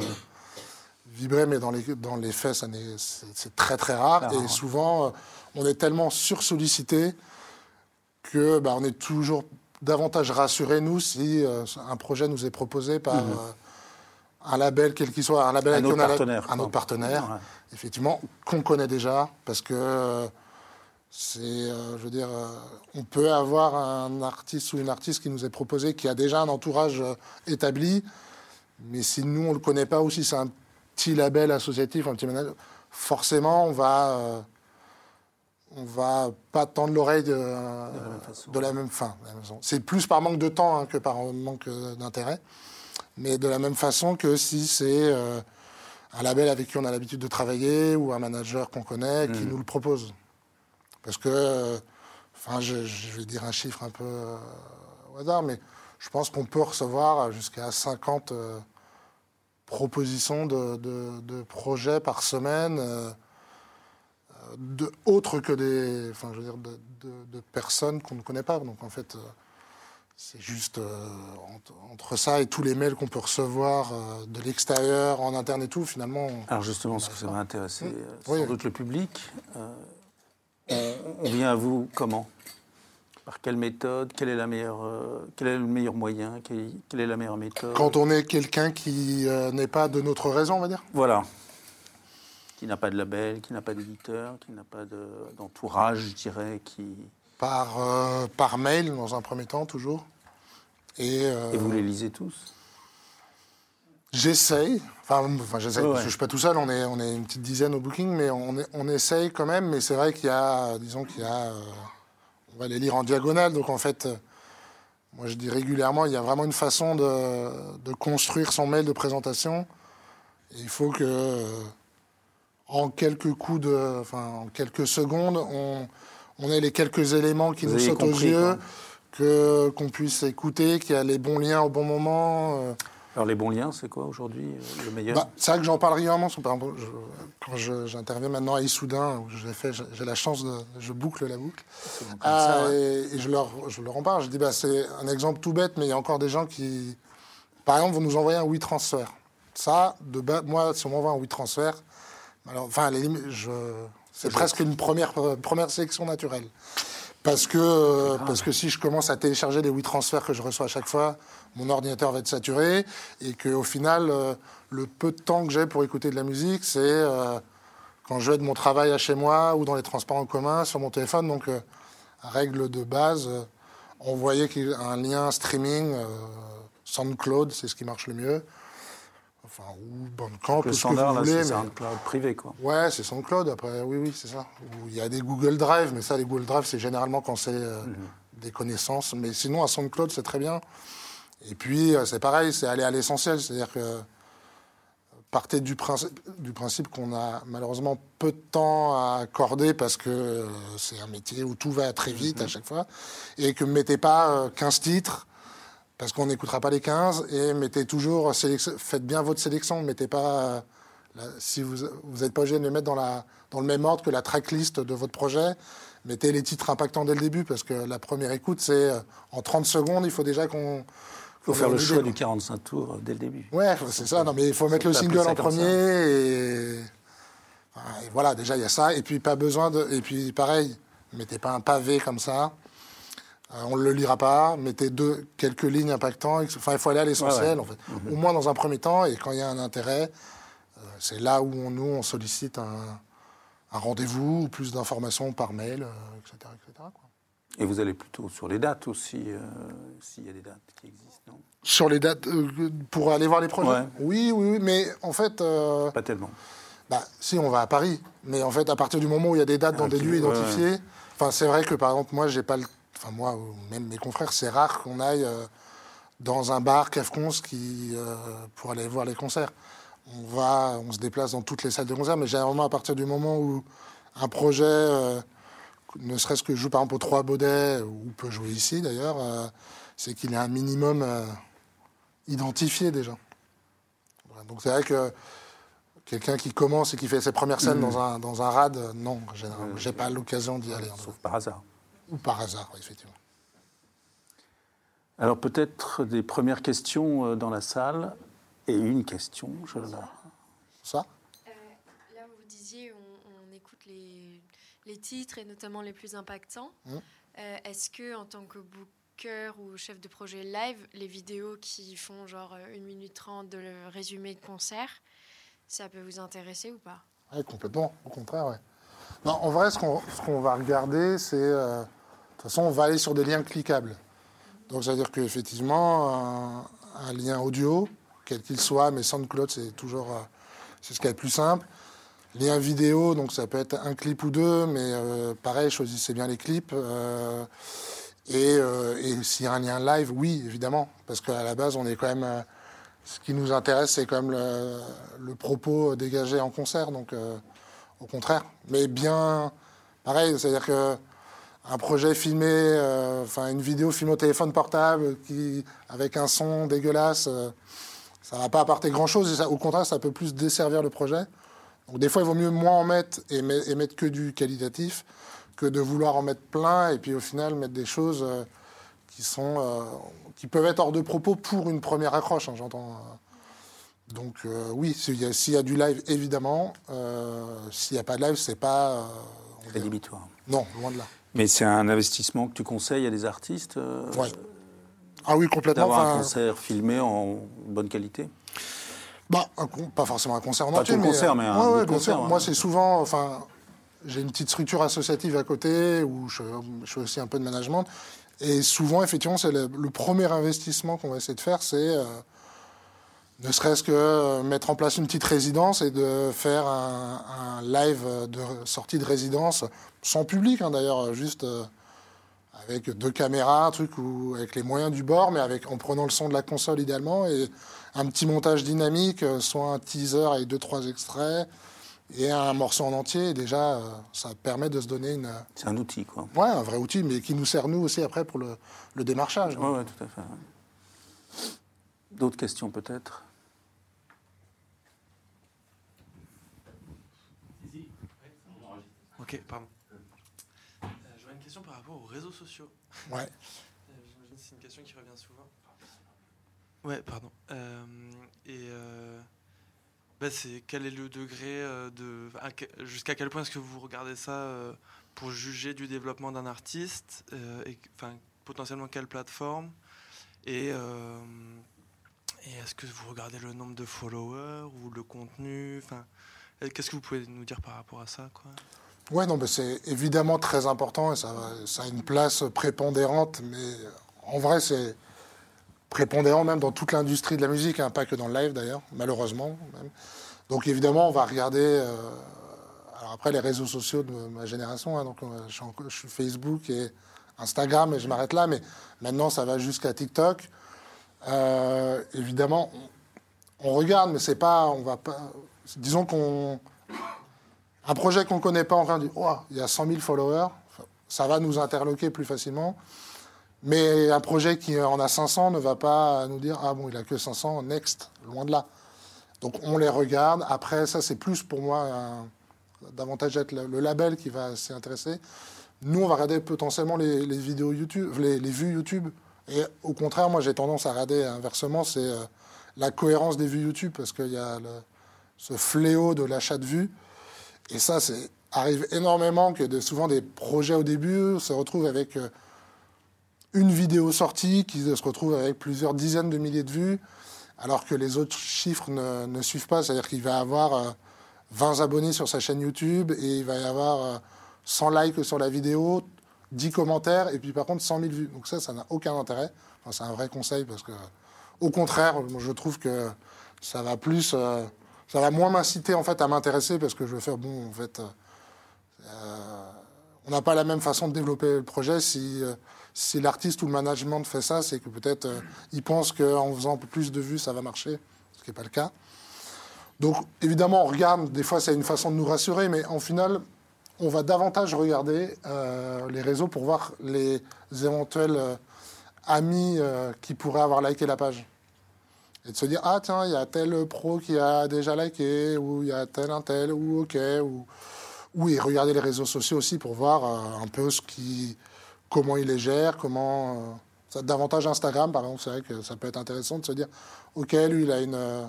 Speaker 2: vibrer, mais dans les, dans les faits, c'est très très rare. et souvent, on est tellement sursollicité que bah, on est toujours davantage rassuré, nous, si euh, un projet nous est proposé par mhm. euh, un label, quel qu'il soit, un label
Speaker 1: un autre partenaire,
Speaker 2: un autre partenaire, effectivement, qu'on connaît déjà, parce que euh, c'est, je veux dire, on peut avoir un artiste ou une artiste qui nous est proposé, qui a déjà un entourage établi, mais si nous, on ne le connaît pas, ou si c'est un petit label associatif, un petit manager, forcément, on va on va pas tendre l'oreille de, la même façon. C'est plus par manque de temps hein, que par manque d'intérêt. Mais de la même façon que si c'est euh, un label avec qui on a l'habitude de travailler ou un manager qu'on connaît qui mm. nous le propose. Parce que, enfin, je, vais dire un chiffre un peu euh, au hasard, mais je pense qu'on peut recevoir jusqu'à 50 euh, propositions de, projets par semaine de, autres que des, enfin, je veux dire, de, personnes qu'on ne connaît pas. Donc en fait, euh, c'est juste euh, entre, ça et tous les mails qu'on peut recevoir euh, de l'extérieur, en interne et tout, finalement.
Speaker 1: Alors justement, ce que ça va intéresser mmh. sans doute le public, on, vient à vous comment? Par quelle méthode? Quel est, la meilleure, quel est le meilleur moyen? Quelle, est la meilleure méthode?
Speaker 2: Quand on est quelqu'un qui n'est pas de notre raison, on va dire?
Speaker 1: Voilà. Qui n'a pas de label, qui n'a pas d'éditeur, qui n'a pas d'entourage, je dirais, qui...
Speaker 2: Par, euh, par mail, dans un premier temps, toujours.
Speaker 1: Et, euh, Et vous les lisez tous?
Speaker 2: J'essaye. Enfin, enfin j'essaye, parce que je ne suis pas tout seul, on est, on est une petite dizaine au booking, mais on, on essaye quand même. Mais c'est vrai qu'il y a, disons qu'il y a... Euh, on va les lire en diagonale, donc en fait... Moi, je dis régulièrement, il y a vraiment une façon de, de construire son mail de présentation. Et il faut que en quelques coups de, enfin, en quelques secondes, on, on ait les quelques éléments qui nous sautent aux yeux, qu'on puisse écouter, qu'il y a les bons liens au bon moment.
Speaker 1: Euh. Alors les bons liens, c'est quoi aujourd'hui euh, le meilleur
Speaker 2: bah, C'est vrai que j'en parle régulièrement. quand j'interviens maintenant à Issoudun, j'ai j'ai la chance de, je boucle la boucle, ah, et, je leur, je leur en parle. Je dis bah c'est un exemple tout bête, mais il y a encore des gens qui, par exemple, vont nous envoyer un oui transfert. Ça, de moi, si on m'envoie un oui transfert, alors, enfin, c'est presque une première, euh, première sélection naturelle. Parce que, euh, parce que si je commence à télécharger les WeTransfer que je reçois à chaque fois, mon ordinateur va être saturé et qu'au final, euh, le peu de temps que j'ai pour écouter de la musique, c'est quand je vais de mon travail à chez moi ou dans les transports en commun sur mon téléphone. Donc, règle de base, envoyer un lien streaming, SoundCloud, c'est ce qui marche le mieux enfin, ou Bandcamp,
Speaker 1: le standard, ce que vous voulez. C'est un cloud privé, quoi.
Speaker 2: Ouais, c'est SoundCloud, après, oui, oui, c'est ça. il y a des Google Drive, mais ça, les Google Drive, c'est généralement quand c'est euh, mhm. des connaissances. Mais sinon, un SoundCloud, c'est très bien. Et puis, euh, c'est pareil, c'est aller à l'essentiel. C'est-à-dire que partez du principe, du principe qu'on a malheureusement peu de temps à accorder parce que euh, c'est un métier où tout va très vite à mhm. chaque fois. Et que ne mettez pas 15 titres parce qu'on n'écoutera pas les 15 et mettez toujours, faites bien votre sélection, mettez pas, si vous n'êtes pas obligé de les mettre dans, la, dans le même ordre que la tracklist de votre projet, mettez les titres impactants dès le début parce que la première écoute, c'est euh, en 30 secondes, il faut déjà qu'on.
Speaker 1: Il faut faire le choix du 45 tours euh, dès le début.
Speaker 2: Ouais, c'est ça. Non, mais il faut mettre le single en premier et... et... voilà, déjà il y a ça. Et puis pas besoin de. Et puis pareil, mettez pas un pavé comme ça. Euh, on ne le lira pas, mettez deux, quelques lignes impactantes. Enfin, il faut aller à l'essentiel, en fait. Mhm. Au moins dans un premier temps, et quand il y a un intérêt, euh, c'est là où on, nous, on sollicite un, rendez-vous ou plus d'informations par mail, etc. Euh, etc.
Speaker 1: Et vous allez plutôt sur les dates aussi, s'il y a des dates qui existent, non?
Speaker 2: Sur les dates, pour aller voir les projets Oui, oui, oui, mais en fait...
Speaker 1: pas tellement.
Speaker 2: Bah, si, on va à Paris. Mais en fait, à partir du moment où il y a des dates dans des lieux identifiés... Enfin, c'est vrai que, par exemple, moi, j'ai pas le enfin moi ou même mes confrères, c'est rare qu'on aille euh, dans un bar Cafcons qui, euh, pour aller voir les concerts. On va, on se déplace dans toutes les salles de concert, mais généralement à partir du moment où un projet, euh, ne serait-ce que joue par exemple au Trois Baudets, ou peut jouer ici d'ailleurs, c'est qu'il est un minimum identifié déjà. Donc c'est vrai que quelqu'un qui commence et qui fait ses premières scènes mmh. dans, un, dans un rad, non, généralement, j'ai pas l'occasion d'y aller.
Speaker 1: Sauf par hasard.
Speaker 2: Ou par hasard, effectivement.
Speaker 1: Alors peut-être des premières questions euh, dans la salle et une question, je
Speaker 2: Ça
Speaker 3: euh, Là, vous disiez, on, écoute les, titres et notamment les plus impactants. Hum. Euh, est-ce que, en tant que booker ou chef de projet live, les vidéos qui font genre 1 minute 30 de résumé de concert, ça peut vous intéresser ou pas?
Speaker 2: Oui, complètement, au contraire, ouais. Non, en vrai, ce qu'on va regarder, c'est toute façon, on va aller sur des liens cliquables. Donc, c'est-à-dire qu'effectivement, un, un, lien audio, quel qu'il soit, mais SoundCloud, c'est toujours euh, c'est ce qui est le plus simple. Lien vidéo, donc ça peut être un clip ou deux, mais euh, pareil, choisissez bien les clips. Euh, et, s'il y a un lien live, oui, évidemment, parce qu'à la base, on est quand même. ce qui nous intéresse, c'est quand même le, propos dégagé en concert, donc au contraire. Mais bien, pareil, c'est-à-dire que un projet filmé, enfin une vidéo filmée au téléphone portable, qui avec un son dégueulasse, ça va pas apporter grand-chose. Au contraire, ça peut plus desservir le projet. Donc des fois, il vaut mieux moins en mettre et, mettre que du qualitatif que de vouloir en mettre plein et puis au final mettre des choses euh, qui, sont, euh, qui peuvent être hors de propos pour une première accroche, hein, j'entends. Euh. Donc oui, s'il y, a du live, évidemment. s'il n'y a pas de live, c'est pas...
Speaker 1: rédhibitoire.
Speaker 2: Non, loin de là.
Speaker 1: Mais c'est un investissement que tu conseilles à des artistes
Speaker 2: Oui. Ah oui, complètement.
Speaker 1: D'avoir un concert filmé en bonne qualité?
Speaker 2: Bah, pas forcément un concert en
Speaker 1: entier, mais, concert, mais un concert.
Speaker 2: Moi, c'est souvent, enfin, j'ai une petite structure associative à côté où je, fais aussi un peu de management. Et souvent, effectivement, c'est le, premier investissement qu'on va essayer de faire, c'est euh, ne serait-ce que euh, mettre en place une petite résidence et de faire un, live de sortie de résidence sans public, hein, d'ailleurs, juste euh, avec deux caméras, un truc où, avec les moyens du bord, mais avec, en prenant le son de la console idéalement et un petit montage dynamique, euh, soit un teaser avec deux, trois extraits et un morceau en entier. déjà, ça permet de se donner une.
Speaker 1: C'est un outil, quoi.
Speaker 2: Ouais, un vrai outil, mais qui nous sert, nous aussi, après, pour le, le démarchage.
Speaker 1: Oui, ouais, tout à fait. D'autres questions, peut-être?
Speaker 4: Ok, pardon. Euh, J'aurais une question par rapport aux réseaux sociaux.
Speaker 2: Ouais. [LAUGHS]
Speaker 4: J'imagine que c'est une question qui revient souvent. Ouais, pardon. Euh, et euh, bah, c'est quel est le degré euh, de. Jusqu'à quel point est-ce que vous regardez ça pour juger du développement d'un artiste et, enfin, Potentiellement quelle plateforme? Et, et est-ce que vous regardez le nombre de followers ou le contenu? Enfin, Qu'est-ce que vous pouvez nous dire par rapport à ça quoi?
Speaker 2: Ouais, non, mais c'est évidemment très important et ça, ça a une place prépondérante, mais en vrai, c'est prépondérant même dans toute l'industrie de la musique, hein, pas que dans le live d'ailleurs, malheureusement. Donc évidemment, on va regarder. Euh, alors après, les réseaux sociaux de ma génération, hein, donc euh, je suis, Facebook et Instagram et je m'arrête là, mais maintenant ça va jusqu'à TikTok. Euh, évidemment, on, regarde, mais c'est pas, on va pas. Disons qu'on un projet qu'on connaît pas, on dit, il y a 100 000 followers, ça va nous interloquer plus facilement. Mais un projet qui en a 500 ne va pas nous dire Ah bon, il a que 500, next, loin de là. Donc on les regarde. Après, ça, c'est plus pour moi davantage être le, label qui va s'y intéresser. Nous, on va regarder potentiellement les, vidéos YouTube, les, vues YouTube. Et au contraire, moi, j'ai tendance à regarder inversement, c'est euh, la cohérence des vues YouTube, parce qu'il y a ce fléau de l'achat de vues. Et ça, c'est arrive énormément que souvent des projets au début se retrouvent avec euh, une vidéo sortie qui se retrouve avec plusieurs dizaines de milliers de vues, alors que les autres chiffres ne, suivent pas. C'est-à-dire qu'il va avoir 20 euh, abonnés sur sa chaîne YouTube et il va y avoir 100 euh, likes sur la vidéo, 10 commentaires et puis par contre 100 000 vues. Donc ça, ça n'a aucun intérêt. c'est un vrai conseil parce que, au contraire, je trouve que ça va plus, ça va moins m'inciter en fait à m'intéresser parce que je vais faire bon, en fait, on n'a pas la même façon de développer le projet si si l'artiste ou le management fait ça, c'est que peut-être euh, il pense qu'en faisant plus de vues, ça va marcher, ce qui n'est pas le cas. Donc évidemment, on regarde, des fois c'est une façon de nous rassurer, mais en final, on va davantage regarder euh, les réseaux pour voir les éventuels euh, amis qui pourraient avoir liké la page. Et de se dire, ah tiens, il y a tel pro qui a déjà liké, ou il y a tel un tel, ou ok, ou, ou et regarder les réseaux sociaux aussi pour voir un peu ce qui comment il les gère, comment. Euh, davantage Instagram, par exemple, c'est vrai que ça peut être intéressant de se dire ok, lui, il a une. Euh,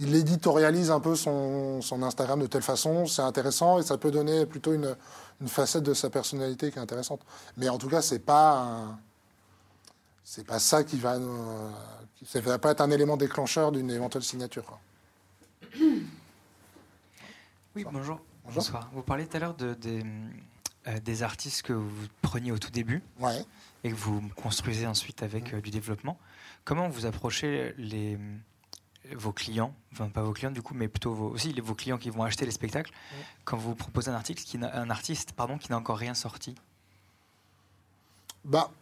Speaker 2: il éditorialise un peu son, Instagram de telle façon, c'est intéressant et ça peut donner plutôt une, facette de sa personnalité qui est intéressante. Mais en tout cas, c'est pas c'est pas ça qui va, euh, ça va pas être un élément déclencheur d'une éventuelle signature. [COUGHS]
Speaker 5: Oui, bonjour. Bonsoir. Vous parlez tout à l'heure de, des, euh, des artistes que vous preniez au tout début et que vous construisez ensuite avec euh, du développement. Comment vous approchez les, vos clients, enfin pas vos clients du coup, mais plutôt vos, aussi vos clients qui vont acheter les spectacles, quand vous proposez un article, qui un artiste, pardon, qui n'a encore rien sorti?
Speaker 2: Bah,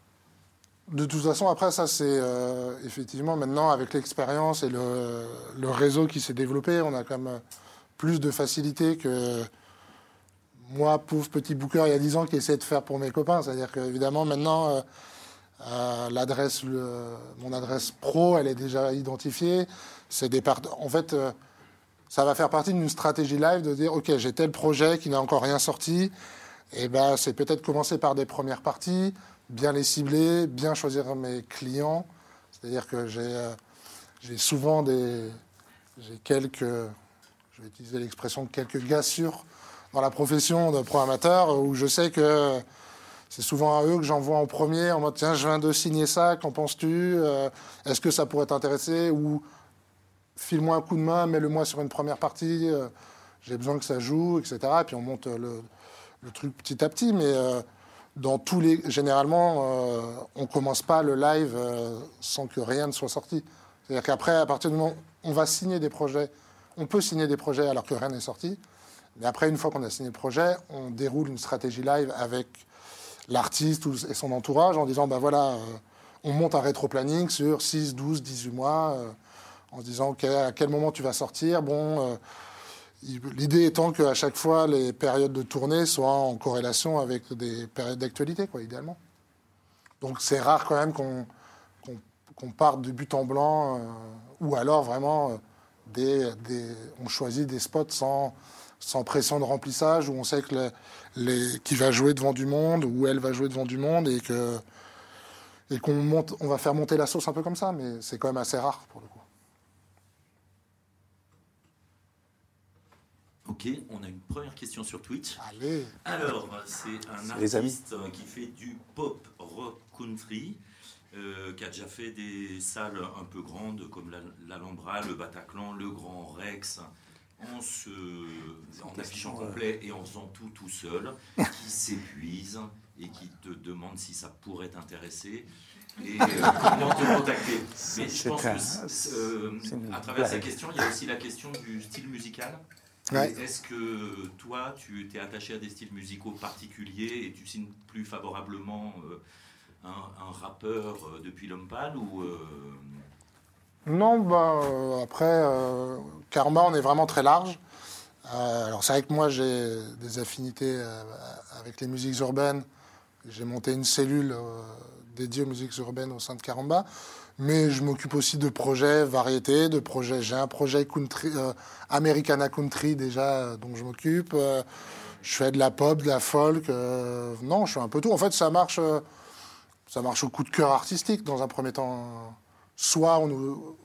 Speaker 2: de toute façon, après ça, c'est euh, effectivement maintenant avec l'expérience et le, réseau qui s'est développé, on a quand même plus de facilité que moi, pauvre petit booker il y a 10 ans, qui essaie de faire pour mes copains. C'est-à-dire qu'évidemment, maintenant, euh, euh, mon adresse pro, elle est déjà identifiée. C'est des En fait, ça va faire partie d'une stratégie live de dire, OK, j'ai tel projet qui n'a encore rien sorti. Et eh ben, c'est peut-être commencer par des premières parties, bien les cibler, bien choisir mes clients. C'est-à-dire que j'ai, j'ai souvent des... J'ai quelques... Je vais utiliser l'expression quelques gars sûrs dans la profession de programmateur où je sais que c'est souvent à eux que j'envoie en premier en mode tiens, je viens de signer ça, qu'en penses-tu euh, Est-ce que ça pourrait t'intéresser Ou file-moi un coup de main, mets-le-moi sur une première partie, euh, j'ai besoin que ça joue, etc. Et puis on monte le, truc petit à petit, mais euh, dans tous les. Généralement, on ne commence pas le live sans que rien ne soit sorti. C'est-à-dire qu'après, à partir du moment où on va signer des projets, on peut signer des projets alors que rien n'est sorti. Mais après, une fois qu'on a signé le projet, on déroule une stratégie live avec l'artiste et son entourage en disant, ben voilà, euh, on monte un rétro-planning sur 6, 12, 18 mois, euh, en se disant, à quel moment tu vas sortir? Bon, euh, l'idée étant qu'à chaque fois, les périodes de tournée soient en corrélation avec des périodes d'actualité, quoi, idéalement. Donc c'est rare quand même qu'on parte du but en blanc, ou alors vraiment, des, on choisit des spots sans pression de remplissage, où on sait que qui va jouer devant du monde, ou elle va jouer devant du monde, et qu'on va faire monter la sauce un peu comme ça, mais c'est quand même assez rare pour le coup.
Speaker 6: Ok, on a une première question sur Twitch.
Speaker 2: Allez.
Speaker 6: Alors, c'est un artiste qui fait du pop rock country, euh, qui a déjà fait des salles un peu grandes comme l'Alhambra, le Bataclan, le Grand Rex, en, se, en affichant complet et en faisant tout tout seul, qui [LAUGHS] s'épuise et qui te demande si ça pourrait t'intéresser et euh, comment te contacter. Mais je pense que euh, à travers ces questions, il y a aussi la question du style musical. Est-ce que toi, tu t'es attaché à des styles musicaux particuliers et tu signes plus favorablement euh, un, rappeur depuis l'homme ou
Speaker 2: non, bah, euh, après, euh, Karma, on est vraiment très large. Euh, alors c'est vrai que moi j'ai des affinités avec les musiques urbaines. J'ai monté une cellule dédiée aux musiques urbaines au sein de Karamba. Mais je m'occupe aussi de projets variétés, de projets. J'ai un projet country, Americana Country déjà dont je m'occupe. je fais de la pop, de la folk. non, je fais un peu tout. En fait, ça marche, ça marche au coup de cœur artistique dans un premier temps soit on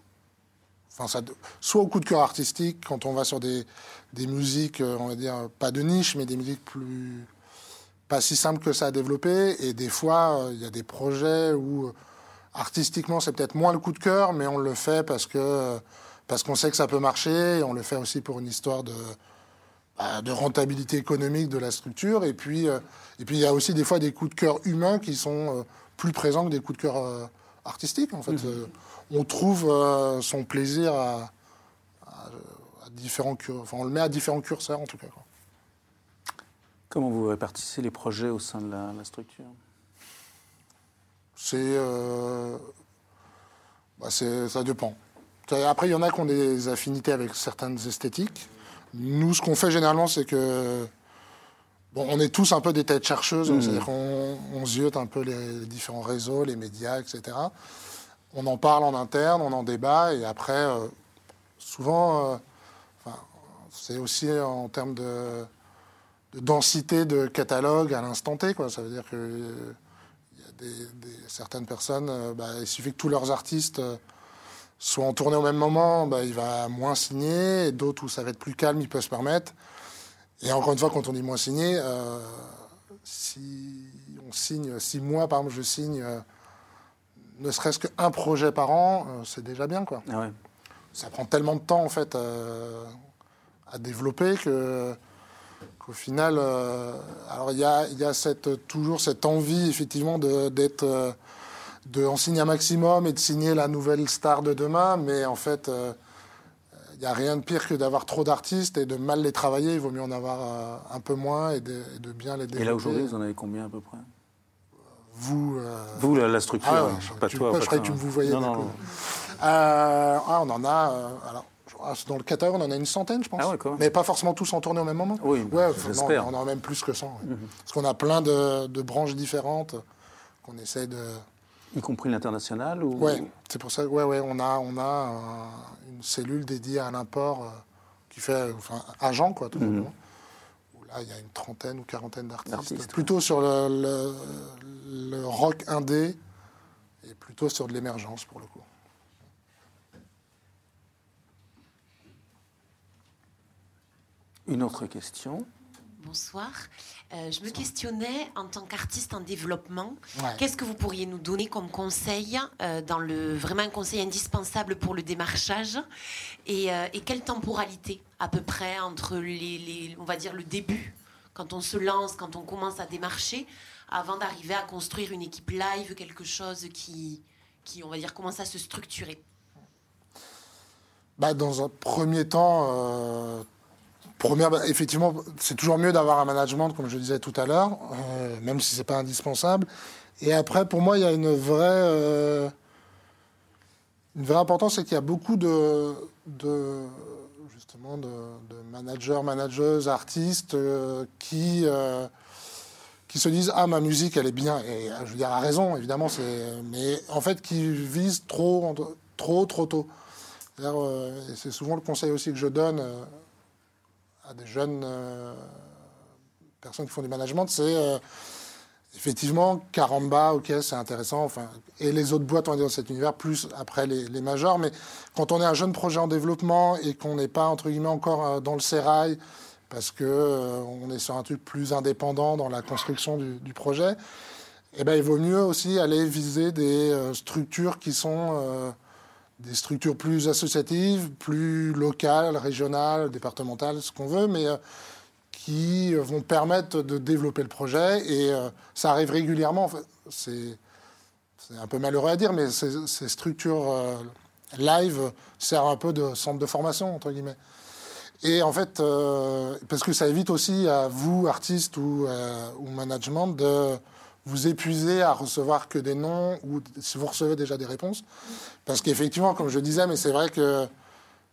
Speaker 2: enfin ça, soit au coup de cœur artistique quand on va sur des, des musiques, euh, on va dire pas de niche, mais des musiques plus pas si simples que ça à développer. Et des fois, euh, il y a des projets où euh, artistiquement c'est peut-être moins le coup de cœur, mais on le fait parce que parce qu'on sait que ça peut marcher. Et on le fait aussi pour une histoire de bah, de rentabilité économique de la structure. Et puis, et puis il y a aussi des fois des coups de cœur humains qui sont plus présents que des coups de cœur artistique. En fait, euh, on trouve euh, son plaisir à, différents enfin, on le met à différents curseurs en tout cas.
Speaker 1: Comment vous répartissez les projets au sein de la, structure?
Speaker 2: Euh, bah, C'est, ça dépend. Après, il y en a qui ont des affinités avec certaines esthétiques. Nous, ce qu'on fait généralement, c'est que Bon, on est tous un peu des têtes chercheuses, mmh. c'est-à-dire qu'on on ziote un peu les, différents réseaux, les médias, etc. On en parle en interne, on en débat, et après, euh, souvent, euh, c'est aussi en termes de, densité de catalogue à l'instant T. Quoi. Ça veut dire que des, certaines personnes, euh, bah, il suffit que tous leurs artistes soient en tournée au même moment, bah, il va moins signer, d'autres où ça va être plus calme, ils peuvent se permettre. Et encore une fois, quand on dit moins signé, euh, si on signe, si moi, par exemple, je signe euh, ne serait-ce qu'un projet par an, euh, c'est déjà bien. Quoi. Ah Ça prend tellement de temps, en fait, à développer que qu'au final, alors il y a, y a cette, toujours cette envie, effectivement, d'être, de, en signer un maximum et de signer la nouvelle star de demain, mais en fait n'y a rien de pire que d'avoir trop d'artistes et de mal les travailler. Il vaut mieux en avoir un peu moins et de, bien les développer.
Speaker 1: Et là, aujourd'hui, vous en avez combien à peu près?
Speaker 2: Vous,
Speaker 1: vous la, structure,
Speaker 2: ah pas toi. je croyais que tu me vous voyez. Non, non, ah, on en a. alors, dans le catalogue, on en a une centaine, je pense. Ah mais pas forcément tous en tournée au même moment.
Speaker 1: Oui, ouais,
Speaker 2: on en a même plus que 100. Mhm. Parce qu'on a plein de, branches différentes qu'on essaie de.
Speaker 1: Y compris l'international ou...
Speaker 2: Oui, c'est pour ça. Ouais, ouais, on a, on a une cellule dédiée à l'import euh, qui fait, enfin, agent quoi, tout mhm. simplement. là, il y a une trentaine ou quarantaine d'artistes. Plutôt sur le, le rock indé et plutôt sur de l'émergence pour le coup.
Speaker 1: Une autre question.
Speaker 7: Bonsoir. Euh, je me questionnais en tant qu'artiste en développement, qu'est-ce que vous pourriez nous donner comme conseil, euh, dans le vraiment un conseil indispensable pour le démarchage, et, euh, quelle temporalité à peu près entre les, on va dire le début, quand on se lance, quand on commence à démarcher, avant d'arriver à construire une équipe live, quelque chose qui, qui on va dire, commence à se structurer?
Speaker 2: Bah, dans un premier temps Première, bah, effectivement, c'est toujours mieux d'avoir un management, comme je disais tout à l'heure, euh, même si c'est pas indispensable. Et après, pour moi, il y a une vraie, euh, une vraie importance, c'est qu'il y a beaucoup de, de justement, de, managers, manageuses, artistes euh, qui qui se disent ah ma musique elle est bien et je veux dire à raison évidemment c'est mais en fait qui visent trop trop trop tôt c'est souvent le conseil aussi que je donne des jeunes euh, personnes qui font du management, c'est euh, effectivement Caramba, ok, c'est intéressant. Enfin, et les autres boîtes, on va dans cet univers, plus après les, majors. Mais quand on est un jeune projet en développement et qu'on n'est pas entre guillemets encore euh, dans le sérail, parce que on est sur un truc plus indépendant dans la construction du, projet, eh ben, il vaut mieux aussi aller viser des structures qui sont des structures plus associatives, plus locales, régionales, départementales, ce qu'on veut, mais euh, qui vont permettre de développer le projet. Et euh, ça arrive régulièrement. c'est, un peu malheureux à dire, mais ces, structures euh, live servent un peu de centre de formation, entre guillemets. Et en fait, parce que ça évite aussi à vous, artistes ou, ou management, de vous épuisez à recevoir que des noms ou si vous recevez déjà des réponses. Parce qu'effectivement, comme je disais, mais c'est vrai que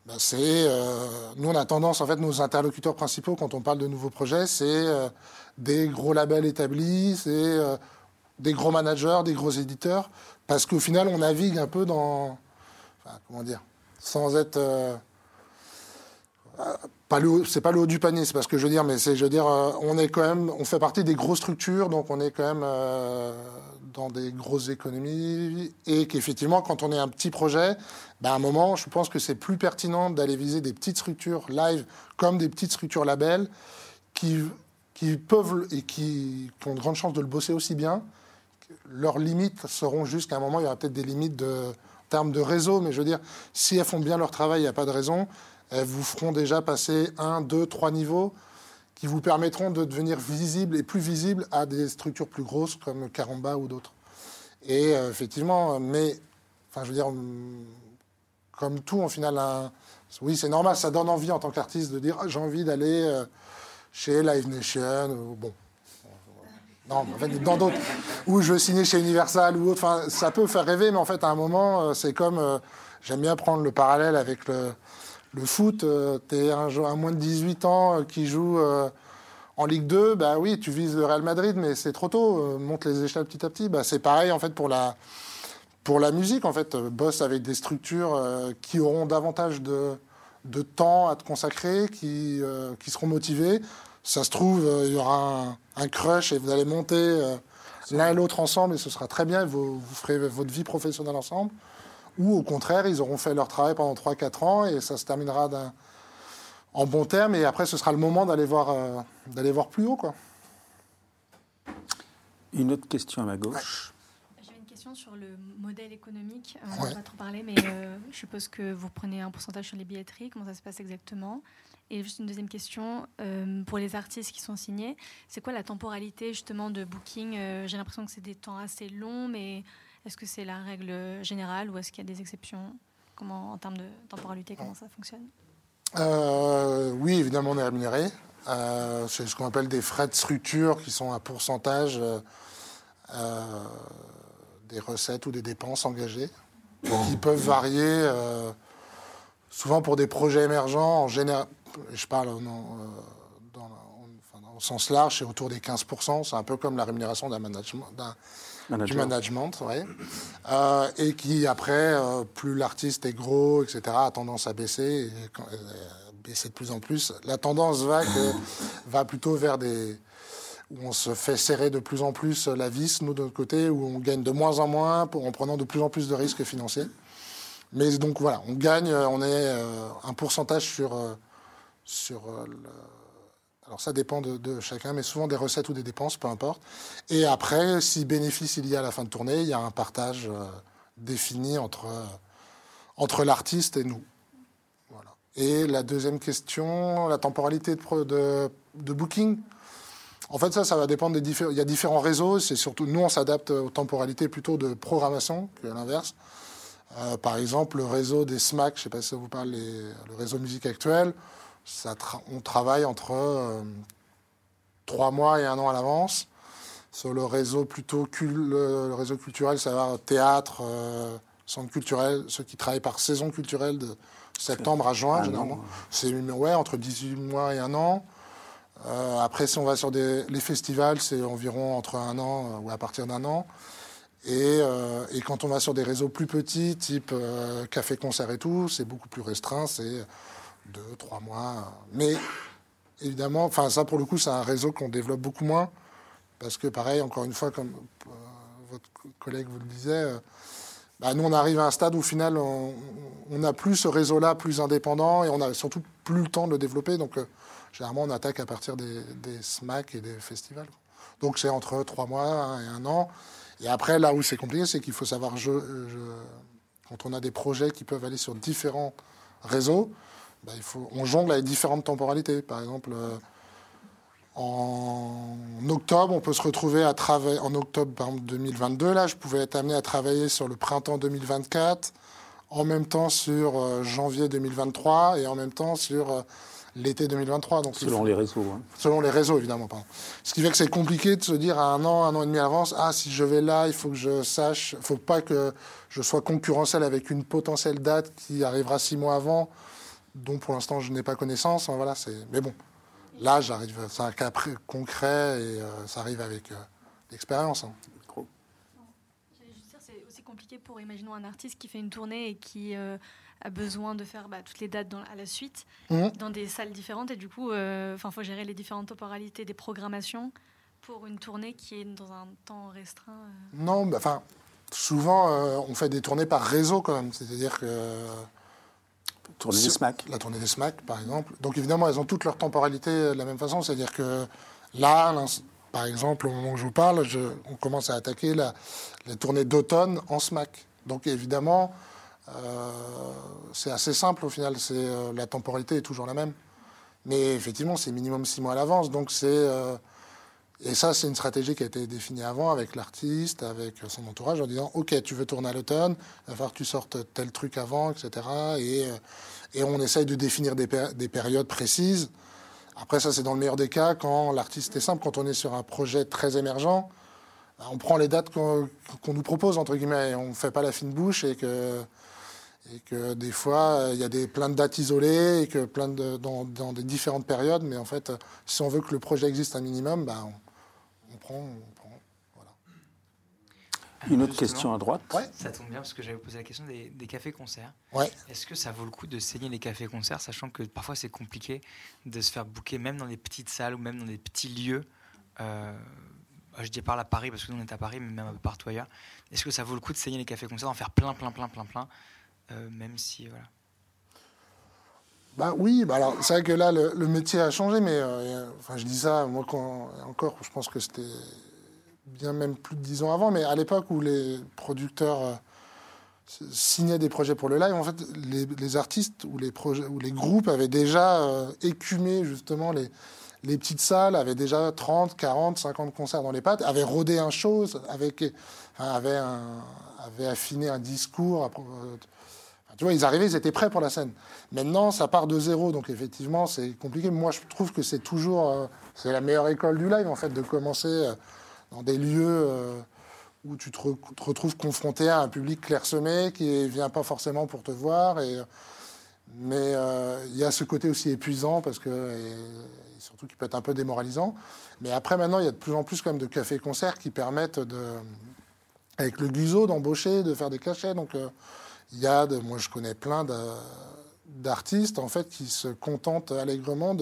Speaker 2: bah, c'est euh, nous on a tendance en fait nos interlocuteurs principaux quand on parle de nouveaux projets, c'est euh, des gros labels établis, c'est euh, des gros managers, des gros éditeurs, parce qu'au final on navigue un peu dans comment dire, sans être pas le, c'est pas le haut du panier, c'est pas ce que je veux dire, mais c'est, je veux dire, euh, on est quand même, on fait partie des grosses structures, donc on est quand même euh, dans des grosses économies, et qu'effectivement, quand on est un petit projet, ben à un moment, je pense que c'est plus pertinent d'aller viser des petites structures live comme des petites structures labels qui, peuvent et qui, ont de grandes chances de le bosser aussi bien. Leurs limites seront jusqu'à un moment, il y aura peut-être des limites en termes de réseau, mais je veux dire, si elles font bien leur travail, il n'y a pas de raison elles vous feront déjà passer un, deux, trois niveaux qui vous permettront de devenir visible et plus visible à des structures plus grosses comme Caramba ou d'autres. Et euh, effectivement, mais, enfin, je veux dire, comme tout, en final, oui, c'est normal, ça donne envie en tant qu'artiste de dire ah, j'ai envie d'aller euh, chez Live Nation, ou bon. Non, en fait, dans d'autres, ou je veux signer chez Universal ou autre. Enfin, ça peut faire rêver, mais en fait, à un moment, euh, c'est comme. J'aime bien prendre le parallèle avec le, le foot, euh, tu es un, un, moins de 18 ans euh, qui joue euh, en Ligue 2, bah oui, tu vises le Real Madrid, mais c'est trop tôt, monte les échelles petit à petit. Bah, c'est pareil en fait pour la, pour la musique, en fait. Bosse avec des structures qui auront davantage de, de, temps à te consacrer, qui, qui seront motivées. Ça se trouve, il y aura un, crush et vous allez monter l'un et l'autre ensemble et ce sera très bien, vous, vous ferez votre vie professionnelle ensemble ou au contraire, ils auront fait leur travail pendant 3-4 ans et ça se terminera en bon terme et après ce sera le moment d'aller voir, euh, d'aller voir plus haut. Quoi.
Speaker 1: Une autre question à ma gauche.
Speaker 8: J'ai une question sur le modèle économique. Euh, on n'a pas trop parlé, mais euh, je suppose que vous prenez un pourcentage sur les billetteries. Comment ça se passe exactement? Et juste une deuxième question, pour les artistes qui sont signés, c'est quoi la temporalité justement de booking? J'ai l'impression que c'est des temps assez longs, mais est-ce que c'est la règle générale ou est-ce qu'il y a des exceptions? Comment, En termes de temporalité, comment ça fonctionne?
Speaker 2: Oui, évidemment, on est rémunéré. c'est ce qu'on appelle des frais de structure qui sont un pourcentage des recettes ou des dépenses engagées, qui peuvent varier souvent pour des projets émergents. En général, je parle au sens large, c'est autour des 15%. C'est un peu comme la rémunération d'un management, du management, euh, et qui après, euh, plus l'artiste est gros, etc., a tendance à baisser, et quand, euh, baisser de plus en plus. La tendance va, que, [LAUGHS] va plutôt vers des où on se fait serrer de plus en plus la vis, nous de notre côté, où on gagne de moins en moins pour, en prenant de plus en plus de risques financiers. Mais donc voilà, on gagne, on est un pourcentage sur, sur le alors ça dépend de, chacun, mais souvent des recettes ou des dépenses, peu importe. Et après, si bénéfice il y a à la fin de tournée, il y a un partage euh, défini entre, euh, entre l'artiste et nous. Voilà. Et la deuxième question, la temporalité de, de, booking. En fait, ça, ça va dépendre des différents. Il y a différents réseaux. C'est surtout nous, on s'adapte aux temporalités plutôt de programmation que l'inverse. Euh, par exemple, le réseau des SMAC, je ne sais pas si ça vous parle, le réseau musique on travaille entre euh, trois mois et un an à l'avance. Sur le réseau plutôt le réseau culturel, ça va théâtre, euh, centre culturel, ceux qui travaillent par saison culturelle de septembre à juin, généralement. C'est ouais, entre 18 mois et un an. Euh, après, si on va sur des, les festivals, c'est environ entre un an ou à partir d'un an. Et, et, quand on va sur des réseaux plus petits, type café-concert et tout, c'est beaucoup plus restreint. C'est deux, trois mois. Mais évidemment, enfin ça pour le coup, c'est un réseau qu'on développe beaucoup moins. Parce que pareil, encore une fois, comme euh, votre collègue vous le disait, euh, bah, nous on arrive à un stade où au final on n'a plus ce réseau-là plus indépendant et on a surtout plus le temps de le développer. Donc euh, généralement on attaque à partir des, SMAC et des festivals. Donc c'est entre trois mois et un an. Et après, là où c'est compliqué, c'est qu'il faut savoir, quand on a des projets qui peuvent aller sur différents réseaux, bah, il faut, on jongle avec différentes temporalités. Par exemple, euh, en octobre, on peut se retrouver à travailler. En octobre par 2022, là, je pouvais être amené à travailler sur le printemps 2024, en même temps sur euh, janvier 2023 et en même temps sur euh, l'été 2023. Donc,
Speaker 1: selon les réseaux. Hein.
Speaker 2: Selon les réseaux, évidemment. Pardon. Ce qui fait que c'est compliqué de se dire à un an, un an et demi à l'avance, ah, si je vais là, il faut que je sache, il ne faut pas que je sois concurrentiel avec une potentielle date qui arrivera six mois avant dont pour l'instant je n'ai pas connaissance. Hein, voilà, mais bon, là j'arrive, c'est un cas concret et euh, ça arrive avec euh, l'expérience. Hein.
Speaker 8: C'est aussi compliqué pour, imaginons, un artiste qui fait une tournée et qui euh, a besoin de faire bah, toutes les dates à la suite, mmh. dans des salles différentes, et du coup, il faut gérer les différentes temporalités des programmations pour une tournée qui est dans un temps restreint.
Speaker 2: Non, bah, enfin, souvent on fait des tournées par réseau quand même, c'est-à-dire que
Speaker 1: Tournée des SMAC.
Speaker 2: La tournée des SMAC, par exemple. Donc évidemment, elles ont toutes leur temporalité de la même façon. C'est-à-dire que là, par exemple, au moment où je vous parle, on commence à attaquer la, tournée d'automne en SMAC. Donc évidemment, euh, c'est assez simple au final. C'est, euh, la temporalité est toujours la même. Mais effectivement, c'est minimum six mois à l'avance. Donc c'est. Euh, et ça, c'est une stratégie qui a été définie avant avec l'artiste, avec son entourage, en disant Ok, tu veux tourner à l'automne, il va falloir que tu sortes tel truc avant, etc. Et, euh, et on essaye de définir des, des périodes précises. Après, ça, c'est dans le meilleur des cas, quand l'artiste est simple, quand on est sur un projet très émergent, on prend les dates qu'on nous propose, entre guillemets, et on ne fait pas la fine bouche, et que, des fois, il y a des, plein de dates isolées, et que plein dans des différentes périodes, mais en fait, si on veut que le projet existe un minimum, bah, on,
Speaker 1: Une autre question à droite.
Speaker 5: Ça tombe bien parce que j'avais posé la question des, cafés-concerts.
Speaker 2: Ouais.
Speaker 5: Est-ce que ça vaut le coup de saigner les cafés-concerts, sachant que parfois c'est compliqué de se faire bouquer même dans des petites salles ou même dans des petits lieux euh, Je dis par à Paris parce que nous on est à Paris, mais même un peu partout ailleurs. Est-ce que ça vaut le coup de saigner les cafés-concerts, d'en faire plein, plein, plein, plein, plein, euh, même si voilà.
Speaker 2: Bah oui, bah alors c'est vrai que là le, métier a changé, mais euh, enfin je dis ça moi quand encore, je pense que c'était bien même plus de dix ans avant, mais à l'époque où les producteurs euh, signaient des projets pour le live, en fait, les, artistes ou les, projets, ou les groupes avaient déjà euh, écumé justement les, petites salles, avaient déjà 30, 40, 50 concerts dans les pattes, avaient rodé un avec, avaient, affiné un discours. Tu vois, ils arrivaient, ils étaient prêts pour la scène. Maintenant, ça part de zéro, donc effectivement, c'est compliqué. Moi, je trouve que c'est toujours, euh, c'est la meilleure école du live, en fait, de commencer euh, dans des lieux euh, où tu te, retrouves confronté à un public clairsemé qui vient pas forcément pour te voir. Et, mais il y a ce côté aussi épuisant, parce que, surtout qui peut être un peu démoralisant. Mais après, maintenant, il y a de plus en plus même de cafés-concerts qui permettent, de, avec le guzo, d'embaucher, de faire des cachets. Donc, il y a, moi je connais plein d'artistes en fait qui se contentent allègrement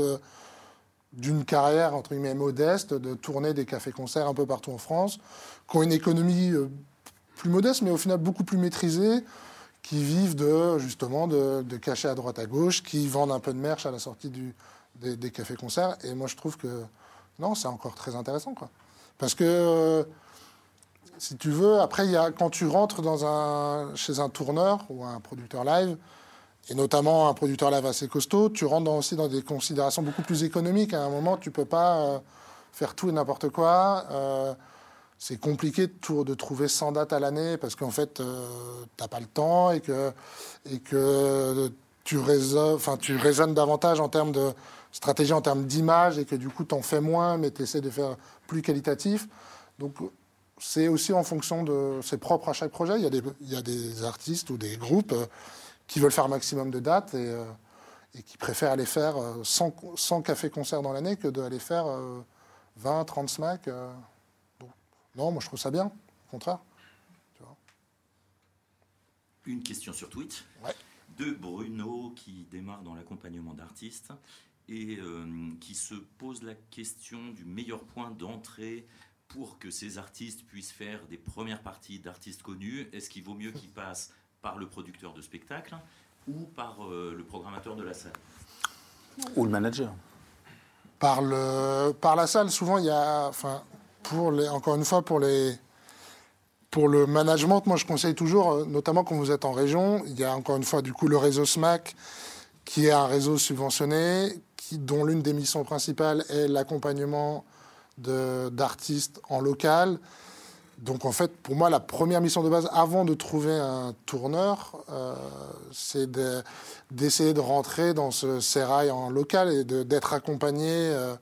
Speaker 2: d'une carrière entre guillemets modeste, de tourner des cafés-concerts un peu partout en France, qui ont une économie euh, plus modeste, mais au final beaucoup plus maîtrisée, qui vivent de justement de, de cachets à droite à gauche, qui vendent un peu de merch à la sortie des, des cafés-concerts. Et moi je trouve que non, c'est encore très intéressant quoi, parce que euh, si tu veux. Après, y a, quand tu rentres dans chez un tourneur ou un producteur live, et notamment un producteur live assez costaud, tu rentres aussi dans des considérations beaucoup plus économiques. À un moment, tu ne peux pas euh, faire tout et n'importe quoi. Euh, c'est compliqué de, de, trouver 100 dates à l'année parce qu'en fait, euh, tu n'as pas le temps et que, tu, raisonnes, tu davantage en termes de stratégie, en termes d'image et que du coup, tu en fais moins, mais tu essaies de faire plus qualitatif. Donc, c'est aussi en fonction de. C'est propre à chaque projet. Il y, a des, il y a des artistes ou des groupes euh, qui veulent faire un maximum de dates et, euh, et qui préfèrent aller faire 100, euh, 100 cafés-concerts dans l'année que d'aller faire 20, 30 SMAC. non, moi je trouve ça bien, au contraire.
Speaker 6: Une question sur Twitch de Bruno qui démarre dans l'accompagnement d'artistes et qui se pose la question du meilleur point d'entrée pour que ces artistes puissent faire des premières parties d'artistes connus, est-ce qu'il vaut mieux qu'ils passent par le producteur de spectacle ou par euh, le programmateur de la salle?
Speaker 1: Ou le manager
Speaker 2: par, le, par la salle, souvent, il y a. Enfin, pour les, encore une fois, pour, les, pour le management, moi, je conseille toujours, euh, notamment quand vous êtes en région, il y a encore une fois, du coup, le réseau SMAC, qui est un réseau subventionné, qui, dont l'une des missions principales est l'accompagnement d'artistes en local. Donc en fait, pour moi, la première mission de base, avant de trouver un tourneur, euh, c'est d'essayer de, rentrer dans ce sérail en local et d'être accompagné euh,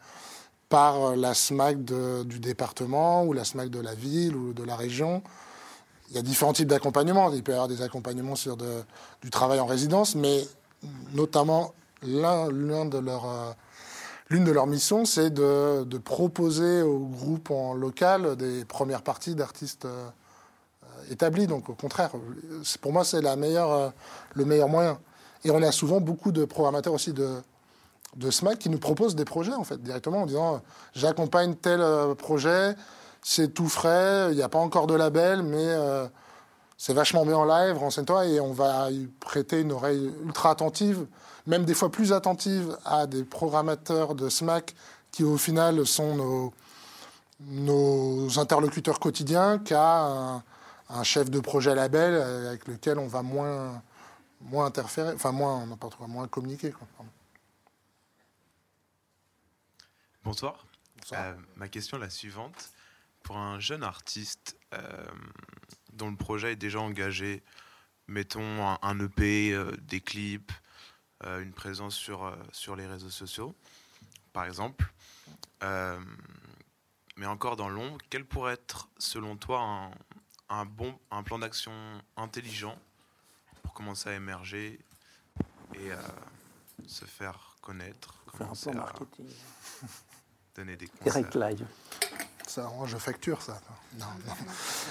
Speaker 2: par la SMAC du département ou la SMAC de la ville ou de la région. Il y a différents types d'accompagnement. Il peut y avoir des accompagnements sur du travail en résidence, mais notamment l'un de leurs... Euh, L'une de leurs missions, c'est de, proposer au groupe en local des premières parties d'artistes euh, établis. Donc au contraire, pour moi, c'est euh, le meilleur moyen. Et on a souvent beaucoup de programmateurs aussi de, de SMAC qui nous proposent des projets en fait directement en disant j'accompagne tel euh, projet, c'est tout frais, il n'y a pas encore de label, mais c'est vachement bien en live, renseigne-toi et on va y prêter une oreille ultra attentive même des fois plus attentive à des programmateurs de SMAC qui au final sont nos, nos interlocuteurs quotidiens qu'à un, chef de projet label avec lequel on va moins, moins interférer, enfin moins, n'importe quoi, moins communiquer.
Speaker 9: Bonsoir. Euh, ma question est la suivante. Pour un jeune artiste euh, dont le projet est déjà engagé, mettons un, un EP, euh, des clips, une présence sur, euh, sur les réseaux sociaux, par exemple. Euh, mais encore dans l'ombre, quel pourrait être, selon toi, un, un bon un plan d'action intelligent pour commencer à émerger et se faire connaître
Speaker 1: Faire un plan marketing.
Speaker 9: Donner des conseils?
Speaker 1: Direct live.
Speaker 2: Ça, je facture ça. Non,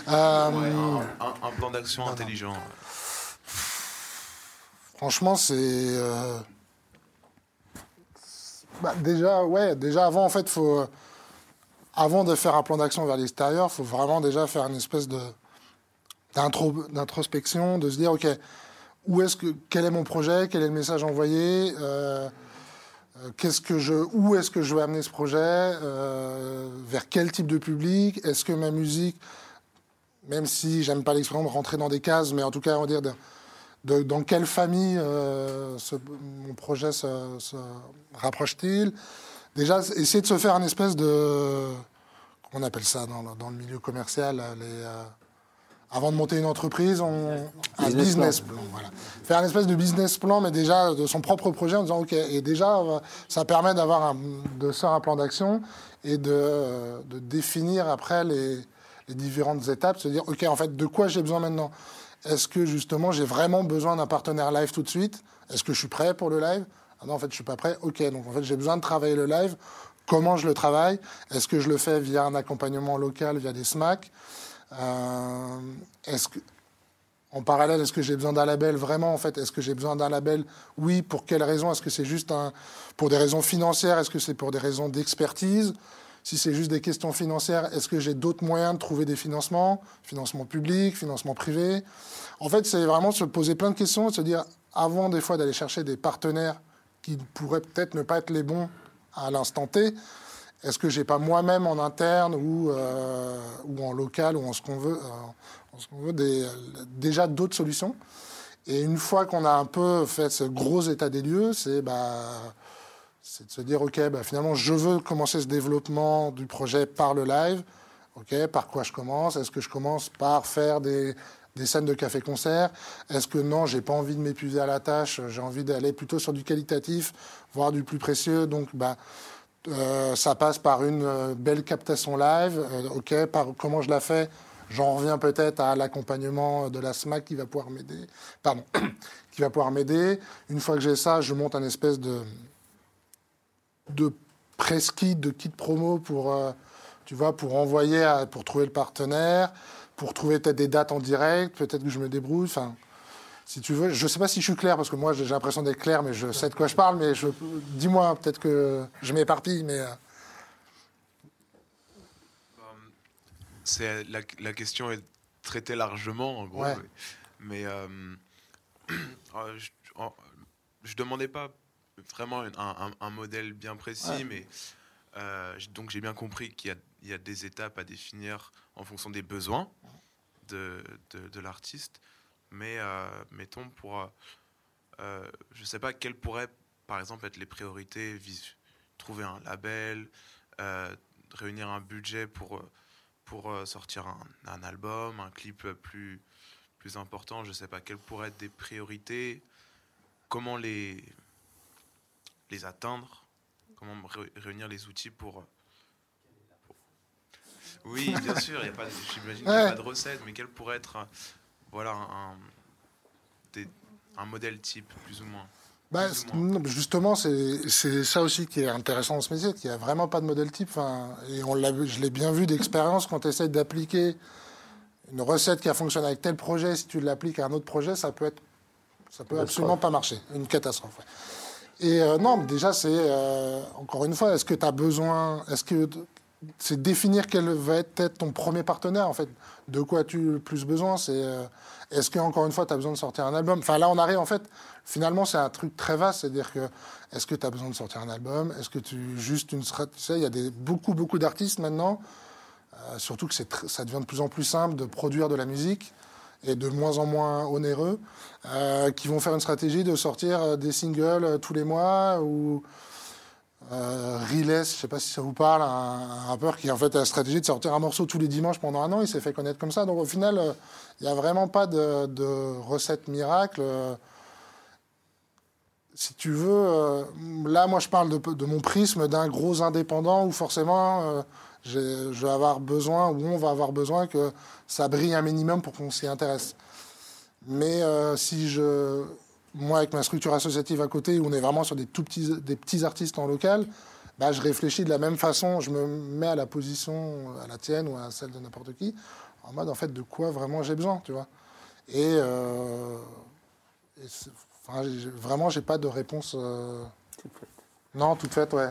Speaker 9: non. un, plan d'action intelligent.
Speaker 2: Franchement, c'est. Euh, bah, déjà, ouais, déjà avant, en fait, faut. Avant de faire un plan d'action vers l'extérieur, il faut vraiment déjà faire une espèce de d'introspection, de se dire, OK, où est-ce que, quel est mon projet, quel est le message envoyé, euh, euh, qu'est-ce que je, où est-ce que je veux amener ce projet, vers quel type de public, est-ce que ma musique, même si j'aime pas l'expression de rentrer dans des cases, mais en tout cas, on va dire, dans quelle famille euh, mon projet se, rapproche-t-il? Déjà, essayer de se faire une espèce de... On appelle ça dans, le milieu commercial, les, euh, avant de monter une entreprise, on, un business plan. voilà. faire un espèce de business plan, mais déjà de son propre projet en disant OK. Et déjà, ça permet d'avoir de faire un plan d'action et de, de, définir après les, les différentes étapes, se dire OK, en fait, de quoi j'ai besoin maintenant? Est-ce que justement j'ai vraiment besoin d'un partenaire live tout de suite? Est-ce que je suis prêt pour le live? Ah non, en fait, je suis pas prêt. OK, donc en fait, j'ai besoin de travailler le live. Comment je le travaille? Est-ce que je le fais via un accompagnement local, via des SMAC euh, Est-ce que en parallèle, est-ce que j'ai besoin d'un label? Vraiment, en fait, est-ce que j'ai besoin d'un label? Oui. Pour quelles raisons Est-ce que c'est juste pour des raisons financières? Est-ce que c'est pour des raisons d'expertise? Si c'est juste des questions financières, est-ce que j'ai d'autres moyens de trouver des financements Financement public, financement privé En fait, c'est vraiment se poser plein de questions se dire, avant des fois d'aller chercher des partenaires qui pourraient peut-être ne pas être les bons à l'instant T, est-ce que j'ai pas moi-même en interne ou, euh, ou en local ou en ce qu'on veut, euh, ce qu'on veut déjà d'autres solutions? Et une fois qu'on a un peu fait ce gros état des lieux, c'est bah, de se dire ok, bah, finalement je veux commencer ce développement du projet par le live. Ok, par quoi je commence? Est-ce que je commence par faire des, des scènes de café-concert? Est-ce que non, j'ai pas envie de m'épuiser à la tâche, j'ai envie d'aller plutôt sur du qualitatif, voire du plus précieux? Donc, bah, euh, ça passe par une euh, belle captation live. Euh, ok, par comment je la fais? J'en reviens peut-être à l'accompagnement de la SMAC qui va pouvoir m'aider. Pardon, [COUGHS] qui va pouvoir m'aider. Une fois que j'ai ça, je monte un espèce de de press kit, de kit promo pour tu vois pour envoyer pour trouver le partenaire, pour trouver peut-être des dates en direct. Peut-être que je me débrouille. Enfin, si tu veux. Je ne sais pas si je suis clair, parce que moi j'ai l'impression d'être clair, mais je sais de quoi je parle. Mais je... dis-moi, peut-être que je m'éparpille, mais. Euh.
Speaker 9: C'est la, la, question est traitée largement, en gros. Mais euh, euh, [CLEARS THROAT] je, ne demandais pas vraiment un, un, modèle bien précis, mais donc j'ai bien compris qu'il y, y, a des étapes à définir en fonction des besoins de, de, de l'artiste. Mais euh, mettons pour, euh, euh, je sais pas quelles pourraient par exemple être les priorités, trouver un label, réunir un budget pour, pour sortir un, album, un clip plus, plus important, je sais pas quelles pourraient être des priorités, comment les, les atteindre, comment réunir les outils pour... Oui, bien sûr, j'imagine qu'il n'y a pas de recette, mais quelle pourrait être voilà un, un modèle type, plus ou moins
Speaker 2: bah, justement, c'est ça aussi qui est intéressant dans ce métier, qu'il n'y a vraiment pas de modèle type. Enfin, et on je l'ai bien vu d'expérience quand tu essaies d'appliquer une recette qui a fonctionné avec tel projet, si tu l'appliques à un autre projet, ça peut être, ça peut absolument pas marcher, une catastrophe. Et euh, non, déjà, c'est euh, encore une fois, est-ce que tu as besoin, est-ce que c'est définir quel va être ton premier partenaire en fait. De quoi as-tu le plus besoin C'est euh, est-ce que encore une fois tu as besoin de sortir un album? Enfin là on arrive en fait. Finalement c'est un truc très vaste, c'est-à-dire que est-ce que tu as besoin de sortir un album? Est-ce que tu juste une tu sais il y a des beaucoup beaucoup d'artistes maintenant, surtout que ça devient de plus en plus simple de produire de la musique et de moins en moins onéreux, euh, qui vont faire une stratégie de sortir des singles tous les mois ou euh, Riles, je sais pas si ça vous parle, un, rappeur qui en fait a la stratégie de sortir un morceau tous les dimanches pendant un an. Il s'est fait connaître comme ça. Donc au final, euh, il n'y a vraiment pas de, recette miracle. Euh, si tu veux, euh, là, moi, je parle de, mon prisme d'un gros indépendant où forcément, je vais avoir besoin, ou on va avoir besoin que ça brille un minimum pour qu'on s'y intéresse. Mais si je moi, avec ma structure associative à côté, où on est vraiment sur des tout petits, des petits artistes en local, bah, je réfléchis de la même façon. Je me mets à la position, à la tienne ou à celle de n'importe qui, en mode, en fait, de quoi vraiment j'ai besoin, tu vois. Et, euh, et enfin, vraiment, j'ai pas de réponse. Euh... Non, toute faite, ouais.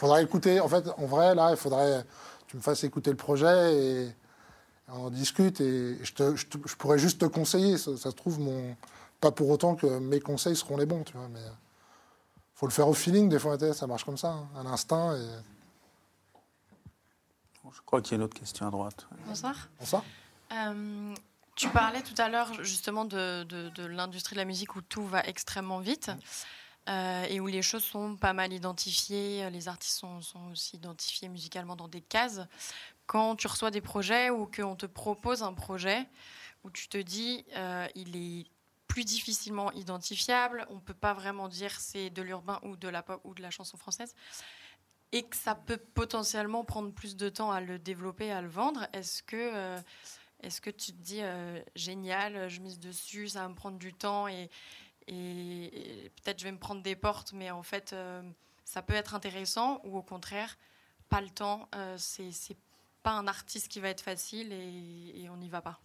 Speaker 2: Faudrait écouter. En fait, en vrai, là, il faudrait que tu me fasses écouter le projet et on en discute. Et je, te, je, je pourrais juste te conseiller. Ça, ça se trouve, mon pas pour autant que mes conseils seront les bons, tu vois, mais faut le faire au feeling, des fois, ça marche comme ça, hein, à l'instinct. Et...
Speaker 1: Je crois qu'il y a une autre question à droite.
Speaker 3: Bonsoir.
Speaker 2: Bonsoir.
Speaker 3: Euh, tu parlais tout à l'heure justement de, de, l'industrie de la musique où tout va extrêmement vite euh, et où les choses sont pas mal identifiées, les artistes sont, aussi identifiés musicalement dans des cases. Quand tu reçois des projets ou qu'on te propose un projet où tu te dis euh, il est plus difficilement identifiable. On ne peut pas vraiment dire c'est de l'urbain ou de la pop ou de la chanson française. Et que ça peut potentiellement prendre plus de temps à le développer, à le vendre. Est-ce que, euh, est-ce que tu te dis euh, génial, je mise dessus, ça va me prendre du temps et, et, peut-être je vais me prendre des portes, mais en fait, euh, ça peut être intéressant ou au contraire, pas le temps, c'est, c'est pas un artiste qui va être facile et, et on n'y va pas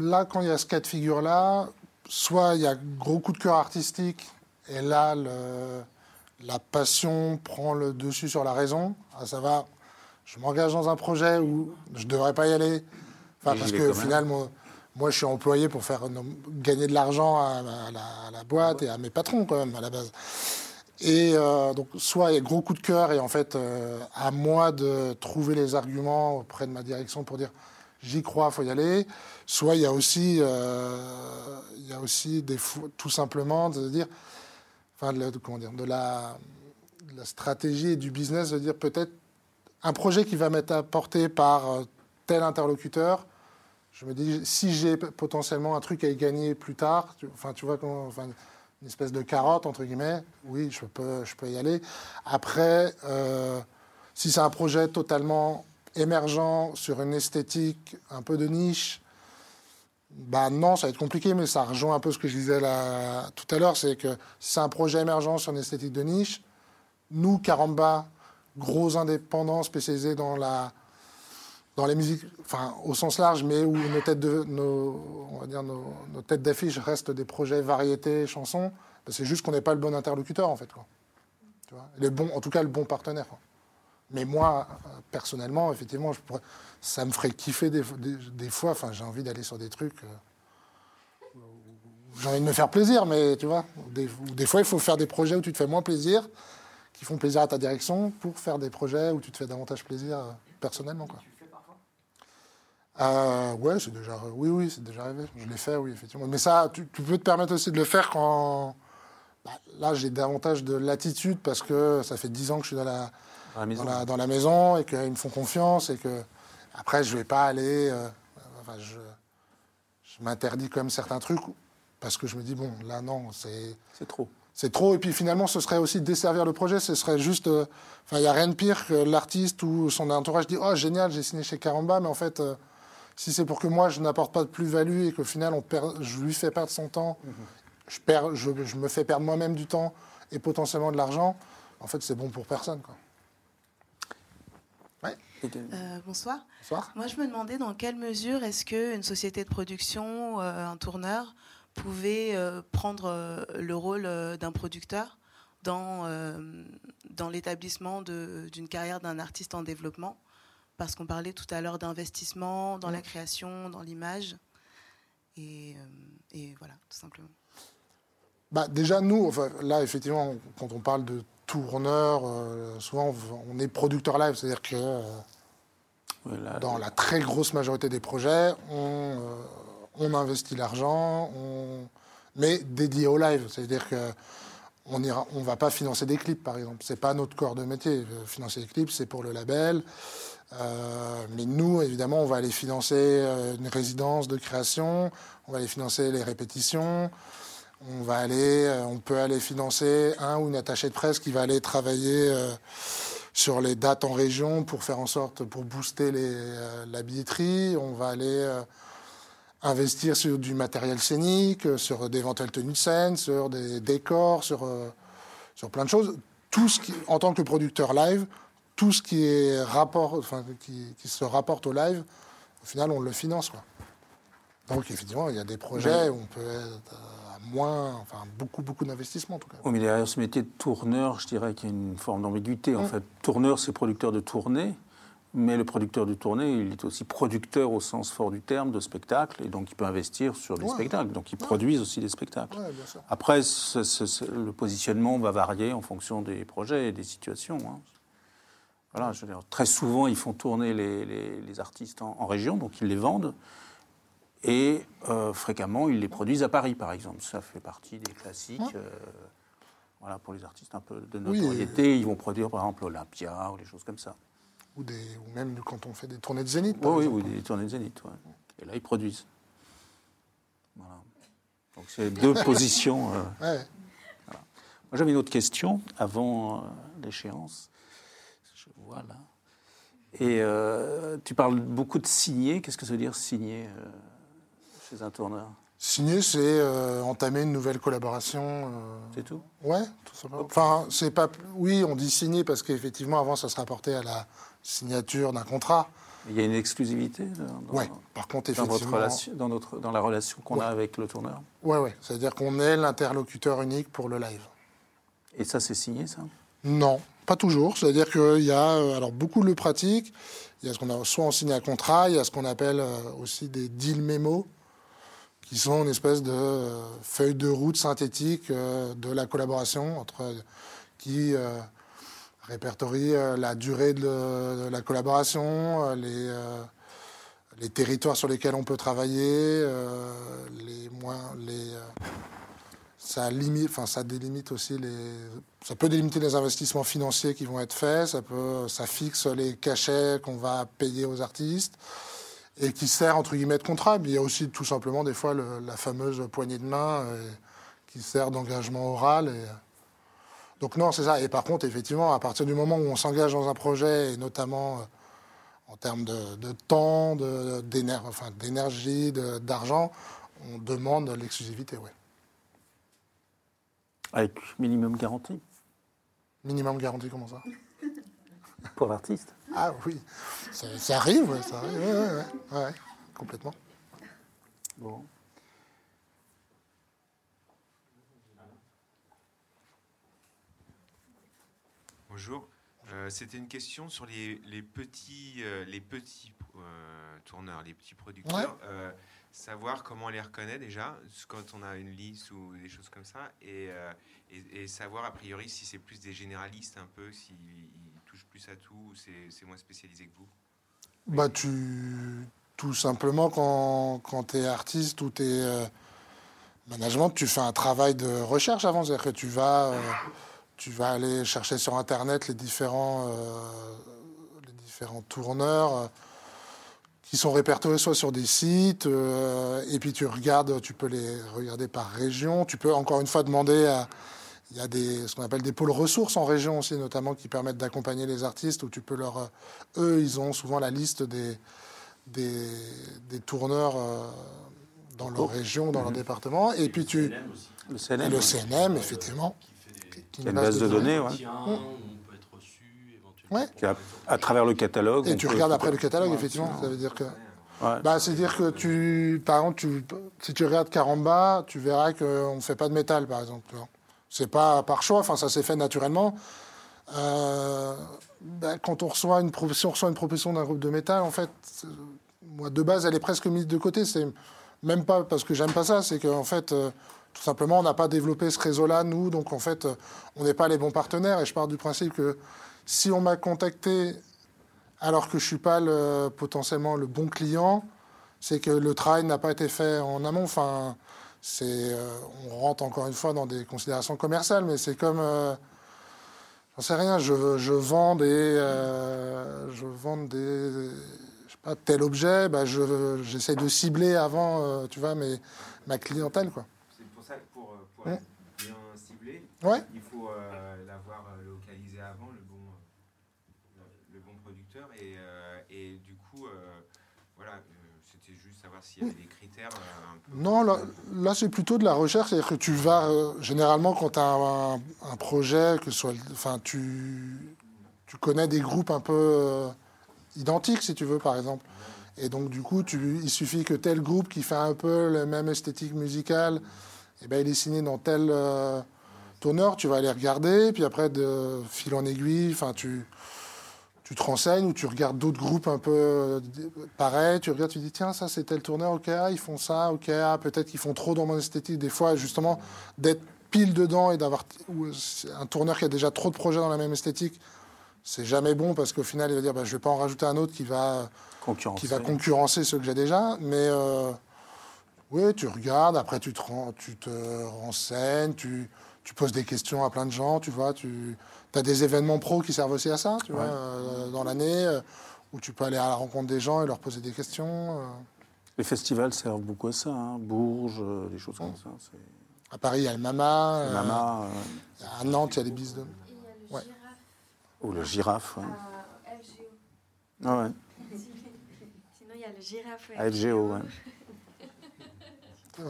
Speaker 2: Là, quand il y a ce cas de figure-là, soit il y a gros coup de cœur artistique, et là, la passion prend le dessus sur la raison. Ah, ça va, je m'engage dans un projet où je ne devrais pas y aller. parce que au final, moi, je suis employé pour faire gagner de l'argent à, la boîte et à mes patrons, quand même, à la base. Et euh, donc, soit il y a gros coup de cœur, et en fait, euh, à moi de trouver les arguments auprès de ma direction pour dire j'y crois, il faut y aller. Soit il y a aussi, euh, il y a aussi tout simplement de dire, enfin, dire, de la, la, stratégie et du business, de dire peut-être un projet qui va m'être apporté par tel interlocuteur. Je me dis, si j'ai potentiellement un truc à y gagner plus tard, enfin, tu vois, une espèce de carotte, entre guillemets, oui, je peux, y aller. Après, euh, si c'est un projet totalement émergent sur une esthétique un peu de niche, bah non, ça va être compliqué, mais ça rejoint un peu ce que je disais tout à l'heure, c'est que si c'est un projet émergent sur une esthétique de niche, nous, Caramba, gros indépendants spécialisés dans la dans les musiques, enfin au sens large, mais où nos têtes de nos, on va dire nos, têtes d'affiche restent des projets variétés, chansons, bah, c'est juste qu'on n'est pas le bon interlocuteur en fait, quoi. Tu vois? Les bons, en tout cas le bon partenaire. Mais moi, personnellement, effectivement, ça me ferait kiffer des, fois. Enfin, j'ai envie d'aller sur des trucs. Euh, j'ai envie de me faire plaisir, mais tu vois, des, des, fois, il faut faire des projets où tu te fais moins plaisir, qui font plaisir à ta direction, pour faire des projets où tu te fais davantage plaisir euh, personnellement. Quoi. Tu le fais parfois euh, Ouais, c'est déjà, oui, oui, c'est déjà arrivé. Je l'ai fait, oui, effectivement. Mais ça, tu, peux te permettre aussi de le faire quand. Bah, là, j'ai davantage de latitude parce que ça fait dix ans que je suis dans la dans la maison, et qu'ils me font confiance et que après je vais pas aller. Euh, enfin, je, je m'interdis quand même certains trucs parce que je me dis bon là non c'est
Speaker 1: c'est trop.
Speaker 2: C'est trop et puis finalement ce serait aussi desservir le projet. Ce serait juste. Euh, enfin il y a rien de pire que l'artiste ou son entourage dit oh génial j'ai signé chez Caramba mais en fait euh, si c'est pour que moi je n'apporte pas de plus-value et qu'au final on perd, je lui fais perdre son temps, mhm. je, perds, je, je, me fais perdre moi-même du temps et potentiellement de l'argent, en fait c'est bon pour personne. Quoi.
Speaker 10: Euh, bonsoir. Moi, je me demandais dans quelle mesure est-ce qu'une société de production, euh, un tourneur, pouvait euh, prendre le rôle d'un producteur dans, dans l'établissement d'une carrière d'un artiste en développement. Parce qu'on parlait tout à l'heure d'investissement dans la création, dans l'image. Et, et, voilà, tout simplement.
Speaker 2: Bah, déjà, nous, enfin, là, effectivement, quand on parle de tourneur, souvent on est producteur live, c'est-à-dire que dans la très grosse majorité des projets, on, euh, investit l'argent, mais dédié au live. C'est-à-dire qu'on ne on va pas financer des clips, par exemple. Ce n'est pas notre corps de métier. Euh, financer des clips, c'est pour le label. Euh, mais nous, évidemment, on va aller financer une résidence de création, on va aller financer les répétitions, on va aller, on peut aller financer un ou une attachée de presse qui va aller travailler sur les dates en région pour faire en sorte, pour booster euh, la billetterie. On va aller euh, investir sur du matériel scénique, sur d'éventuelles tenues de scène, sur des décors, sur, euh, sur plein de choses. Tout ce qui, en tant que producteur live, tout ce qui, est rapport, enfin, qui, qui se rapporte au live, au final, on le finance. Quoi. Donc, effectivement, il y a des projets où on peut être moins, enfin beaucoup, beaucoup d'investissements en tout cas.
Speaker 1: Oui, mais derrière ce métier de tourneur, je dirais qu'il y a une forme d'ambiguïté. En fait, tourneur, c'est producteur de tournée, mais le producteur de tournée, il est aussi producteur au sens fort du terme de spectacle, et donc il peut investir sur des spectacles. Donc il produit aussi des spectacles. Après, le positionnement va varier en fonction des projets et des situations. Hein. Voilà, je veux dire, très souvent, ils font tourner les, les, artistes en, en, région, donc ils les vendent. Et euh, fréquemment, ils les produisent à Paris, par exemple. Ça fait partie des classiques. Euh, voilà, pour les artistes un peu de notoriété, ils vont produire par exemple Olympia ou des choses comme ça.
Speaker 2: Ou, des, ou même quand on fait des tournées de Zénith.
Speaker 1: oui, ou des tournées de Zénith. Et là, ils produisent. Voilà. Donc c'est deux [LAUGHS] positions. Moi j'avais une autre question avant l'échéance. Et tu parles beaucoup de signer. Qu'est-ce que ça veut dire signer chez un tourneur?
Speaker 2: Signer, c'est euh, entamer une nouvelle collaboration. Euh.
Speaker 1: C'est tout?
Speaker 2: Ouais, tout simplement. Enfin, c'est pas. Oui, on dit signer parce qu'effectivement, avant, ça se rapportait à la signature d'un contrat.
Speaker 1: Il y a une exclusivité
Speaker 2: dans, ouais. Par contre, effectivement,
Speaker 1: dans, relation, dans, notre, dans la relation qu'on a avec le tourneur?
Speaker 2: Ouais, ouais. C'est-à-dire qu'on est l'interlocuteur unique pour le live.
Speaker 1: Et ça, c'est signé, ça?
Speaker 2: Non, pas toujours. C'est-à-dire qu'il y a, euh, alors beaucoup le pratiquent. Il y a ce qu'on a soit en signe un contrat, il y a ce qu'on appelle aussi des deal mémos qui sont une espèce de euh, feuille de route synthétique euh, de la collaboration entre qui euh, répertorie la durée de, la collaboration, les, les territoires sur lesquels on peut travailler, les moins, les, ça délimite aussi ça peut délimiter les investissements financiers qui vont être faits, ça fixe les cachets qu'on va payer aux artistes et qui sert entre guillemets de contrat. Mais il y a aussi tout simplement des fois la fameuse poignée de main euh, qui sert d'engagement oral. Donc non, c'est ça. Et par contre, effectivement, à partir du moment où on s'engage dans un projet, et notamment euh, en termes de, temps, d'énergie, d'argent, on demande l'exclusivité.
Speaker 1: Avec minimum garantie
Speaker 2: Minimum garantie, comment ça?
Speaker 1: Pour l'artiste
Speaker 2: ah oui, ça, arrive, ouais, ça arrive, ouais, ouais, ouais, complètement. Bon.
Speaker 11: Bonjour. Euh, c'était une question sur les, les petits, euh, les petits euh, tourneurs, les petits producteurs. Savoir comment on les reconnaît déjà quand on a une liste ou des choses comme ça, et, et, et savoir a priori si c'est plus des généralistes un peu, s'ils plus à tout ou c'est moins spécialisé que vous?
Speaker 2: Bah, tu, Tout simplement, quand, quand tu es artiste ou tu es euh, management, tu fais un travail de recherche avant. C'est-à-dire que tu vas, euh, tu vas aller chercher sur Internet les différents, euh, les différents tourneurs qui sont répertoriés soit sur des sites, et puis tu regardes, tu peux les regarder par région. Tu peux encore une fois demander à il y a des, ce qu'on appelle des pôles ressources en région aussi, notamment, qui permettent d'accompagner les artistes, où tu peux leur... Euh, eux, ils ont souvent la liste des, des, des tourneurs euh, dans leur région, dans leur mhm. département. Et, puis tu...
Speaker 1: Le CNM,
Speaker 2: le CNM effectivement.
Speaker 1: Qui, une base de données, ouais. Ouais. À, travers le catalogue.
Speaker 2: Et tu regardes après le catalogue, effectivement. Ça veut dire que. Bah, C'est-à-dire que tu, par exemple, tu, si tu regardes Caramba, tu verras qu'on ne fait pas de métal, par exemple. C'est pas par choix, enfin ça s'est fait naturellement. Euh, ben, quand on reçoit une si on reçoit une proposition d'un groupe de métal, en fait, moi de base elle est presque mise de côté. C'est même pas parce que j'aime pas ça, c'est qu'en fait euh, tout simplement on n'a pas développé ce réseau-là nous, donc en fait euh, on n'est pas les bons partenaires. Et je pars du principe que si on m'a contacté alors que je suis pas le, potentiellement le bon client, c'est que le travail n'a pas été fait en amont. Enfin, c'est, euh, on rentre encore une fois dans des considérations commerciales, mais c'est comme, euh, j'en sais rien, je, je vends des, euh, je vends des, je sais pas, tel objet, bah je, j'essaie de cibler avant, tu vois, mais ma clientèle, quoi.
Speaker 11: C'est pour ça que pour, pour bien cibler, il faut l'avoir localisé avant, le bon, le bon producteur, et, et du coup, voilà, c'était juste savoir s'il y critères.
Speaker 2: Non, là, c'est plutôt de la recherche. C'est-à-dire que tu vas, euh, généralement, quand tu as un, projet, que soit, enfin, tu, tu connais des groupes un peu euh, identiques, si tu veux, par exemple. Et donc, du coup, tu, il suffit que tel groupe qui fait un peu la même esthétique musicale, eh ben, il est signé dans tel euh, tourneur, tu vas aller regarder, puis après, de fil en aiguille, enfin, tu tu te renseignes ou tu regardes d'autres groupes un peu euh, pareils, tu regardes, tu dis tiens, ça c'est tel tourneur, ok, ah, ils font ça, ok, ah, peut-être qu'ils font trop dans mon esthétique. Des fois, justement, d'être pile dedans et d'avoir un tourneur qui a déjà trop de projets dans la même esthétique, c'est jamais bon parce qu'au final, il va dire bah, je vais pas en rajouter un autre qui va, qui va concurrencer ceux que j'ai déjà. Mais euh, oui, tu regardes, après tu te, tu te renseignes, tu, tu poses des questions à plein de gens, tu vois, tu tu as des événements pro qui servent aussi à ça, tu vois, euh, dans l'année, euh, où tu peux aller à la rencontre des gens et leur poser des questions. Euh.
Speaker 1: Les festivals servent beaucoup à ça, hein. Bourges, des choses comme ça.
Speaker 2: À Paris, il y a le Mama.
Speaker 1: Le Mama.
Speaker 2: à Nantes, il y a les bises de.
Speaker 3: Ouais.
Speaker 1: Ou le girafe.
Speaker 3: Ouais.
Speaker 1: Ah ouais. [LAUGHS]
Speaker 3: Sinon, il y a le girafe.
Speaker 1: À FGO, ouais.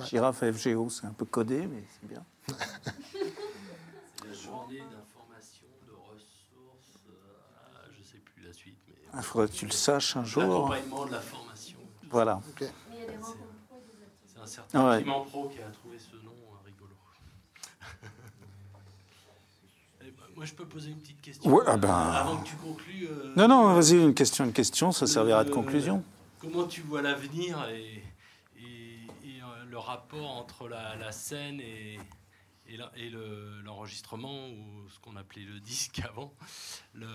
Speaker 1: Girafe à FGO, c'est un peu codé, mais c'est bien. [LAUGHS]
Speaker 12: c'est la journée d'information, de ressources, euh, je ne sais plus la suite. Mais...
Speaker 1: Il faudrait que tu le saches un jour.
Speaker 12: L'accompagnement de la formation.
Speaker 1: Voilà.
Speaker 12: Okay. C'est un certain ah ouais. Pro qui a trouvé ce nom euh, rigolo. [LAUGHS] Moi, je peux poser une petite question
Speaker 1: ouais, ah ben...
Speaker 12: avant que tu conclues. Euh,
Speaker 1: non, non, vas-y, une question, une question, ça servira de conclusion.
Speaker 12: Comment tu vois l'avenir et, le rapport entre la, scène et, et l'enregistrement, ou ce qu'on appelait le [LAUGHS] disque avant. Le,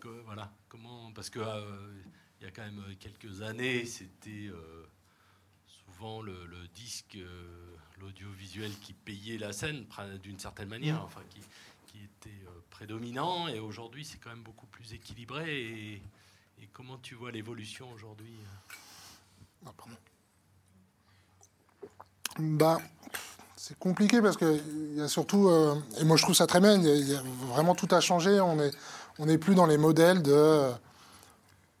Speaker 12: que, voilà, comment, parce qu'il euh, il y a quand même quelques années, c'était euh, souvent le, disque, euh, l'audiovisuel qui payait la scène d'une certaine manière, mmh. enfin qui, qui était prédominant, et aujourd'hui c'est quand même beaucoup plus équilibré. Et, et comment tu vois l'évolution aujourd'hui
Speaker 2: ah, bah, c'est compliqué parce qu'il y a surtout, euh, et moi je trouve ça très bien, y a, vraiment tout a changé. On n'est on est plus dans les modèles de euh,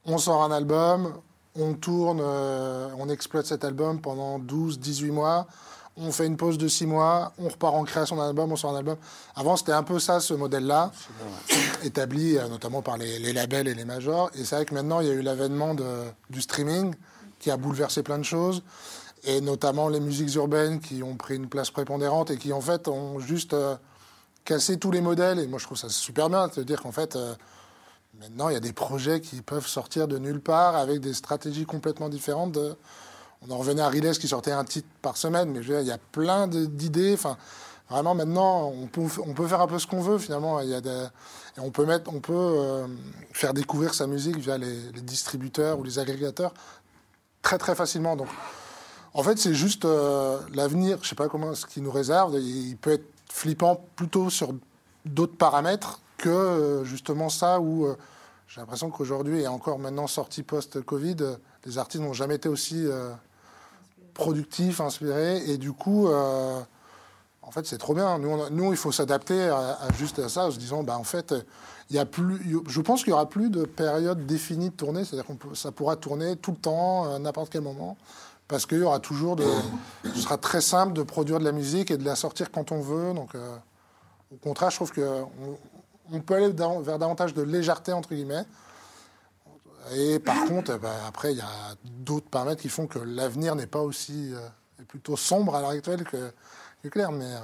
Speaker 2: on sort un album, on tourne, euh, on exploite cet album pendant 12, 18 mois, on fait une pause de 6 mois, on repart en création d'un album, on sort un album. Avant c'était un peu ça, ce modèle-là, établi notamment par les, les, labels et les majors. Et c'est vrai que maintenant il y a eu l'avènement du streaming qui a bouleversé plein de choses et notamment les musiques urbaines qui ont pris une place prépondérante et qui en fait ont juste euh, cassé tous les modèles. Et moi je trouve ça super bien de dire qu'en fait euh, maintenant il y a des projets qui peuvent sortir de nulle part avec des stratégies complètement différentes. On en revenait à Riles qui sortait un titre par semaine, mais il y a plein d'idées. Enfin, vraiment maintenant on peut, on peut faire un peu ce qu'on veut finalement. Il y a des... et on peut, mettre, on peut euh, faire découvrir sa musique via les, distributeurs ou les agrégateurs très très facilement. Donc en fait, c'est juste euh, l'avenir, je sais pas comment ce qui nous réserve. Il peut être flippant plutôt sur d'autres paramètres que euh, justement ça où euh, j'ai l'impression qu'aujourd'hui, et encore maintenant sorti post-Covid, les artistes n'ont jamais été aussi productifs, inspirés. Et du coup, en fait, c'est trop bien. Nous, nous il faut s'adapter à, juste à ça, en se disant, bah, en fait, il y a plus, je pense qu'il n'y aura plus de période définie de tournée, c'est-à-dire que ça pourra tourner tout le temps, à n'importe quel moment parce qu'il y aura toujours de. Ce sera très simple de produire de la musique et de la sortir quand on veut. Donc, euh, au contraire, je trouve qu'on on peut aller vers davantage de légèreté, entre guillemets. Et par contre, bah, après, il y a d'autres paramètres qui font que l'avenir n'est pas aussi. Euh, est plutôt sombre à l'heure actuelle que, clair. Mais, euh,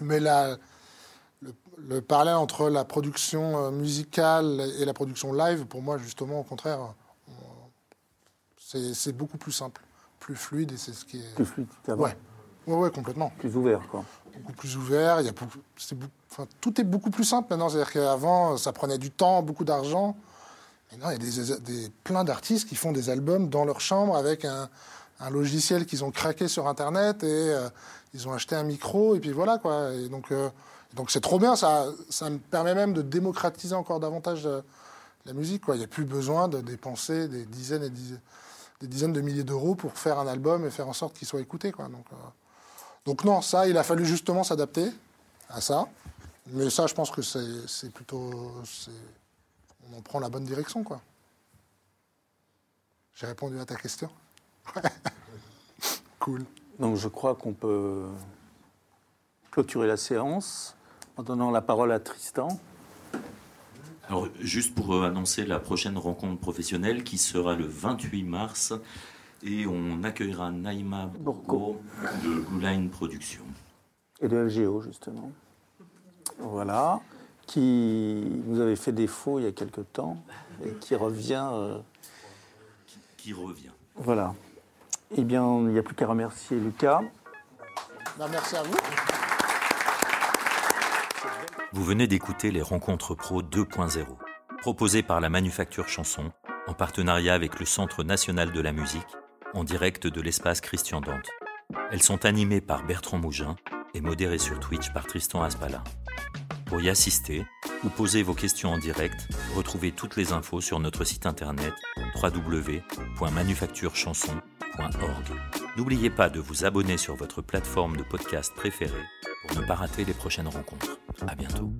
Speaker 2: mais le, parallèle entre la production musicale et la production live, pour moi, justement, au contraire, c'est beaucoup plus simple, plus fluide et c'est ce qui est.
Speaker 1: Plus fluide,
Speaker 2: ouais. ouais. ouais, complètement.
Speaker 1: Plus ouvert, quoi.
Speaker 2: Beaucoup plus ouvert. Il y a enfin, tout est beaucoup plus simple maintenant. C'est-à-dire qu'avant, ça prenait du temps, beaucoup d'argent. Maintenant, il y a des, plein d'artistes qui font des albums dans leur chambre avec un, logiciel qu'ils ont craqué sur Internet et euh, ils ont acheté un micro et puis voilà quoi. Et donc, euh, donc c'est trop bien. Ça, ça me permet même de démocratiser encore davantage euh, la musique. Quoi. Il n'y a plus besoin de dépenser des dizaines et dizaines des dizaines de milliers d'euros pour faire un album et faire en sorte qu'il soit écouté. Quoi. Donc, euh, non, ça, il a fallu justement s'adapter à ça. Mais ça, je pense que c'est plutôt... On en prend la bonne direction, quoi. J'ai répondu à ta question [LAUGHS] Cool.
Speaker 1: Donc je crois qu'on peut clôturer la séance en donnant la parole à Tristan.
Speaker 6: Alors, juste pour euh, annoncer la prochaine rencontre professionnelle qui sera le 28 mars et on accueillera Naïma Bourgo de Gouline Productions.
Speaker 1: Et de LGO, justement. Voilà. Qui nous avait fait défaut il y a quelque temps et qui revient. Euh,
Speaker 6: qui, revient.
Speaker 1: Voilà. Eh bien, il n'y a plus qu'à remercier Lucas.
Speaker 2: Ben, merci à vous.
Speaker 6: Vous venez d'écouter les Rencontres Pro 2.0, proposées par la Manufacture Chanson, en partenariat avec le Centre national de la musique, en direct de l'espace Christian Dante. Elles sont animées par Bertrand Mougin et modérées sur Twitch par Tristan Aspala. Pour y assister ou poser vos questions en direct, retrouvez toutes les infos sur notre site internet www.manufacturechanson.org. N'oubliez pas de vous abonner sur votre plateforme de podcast préférée pour ne pas rater les prochaines rencontres. À bientôt.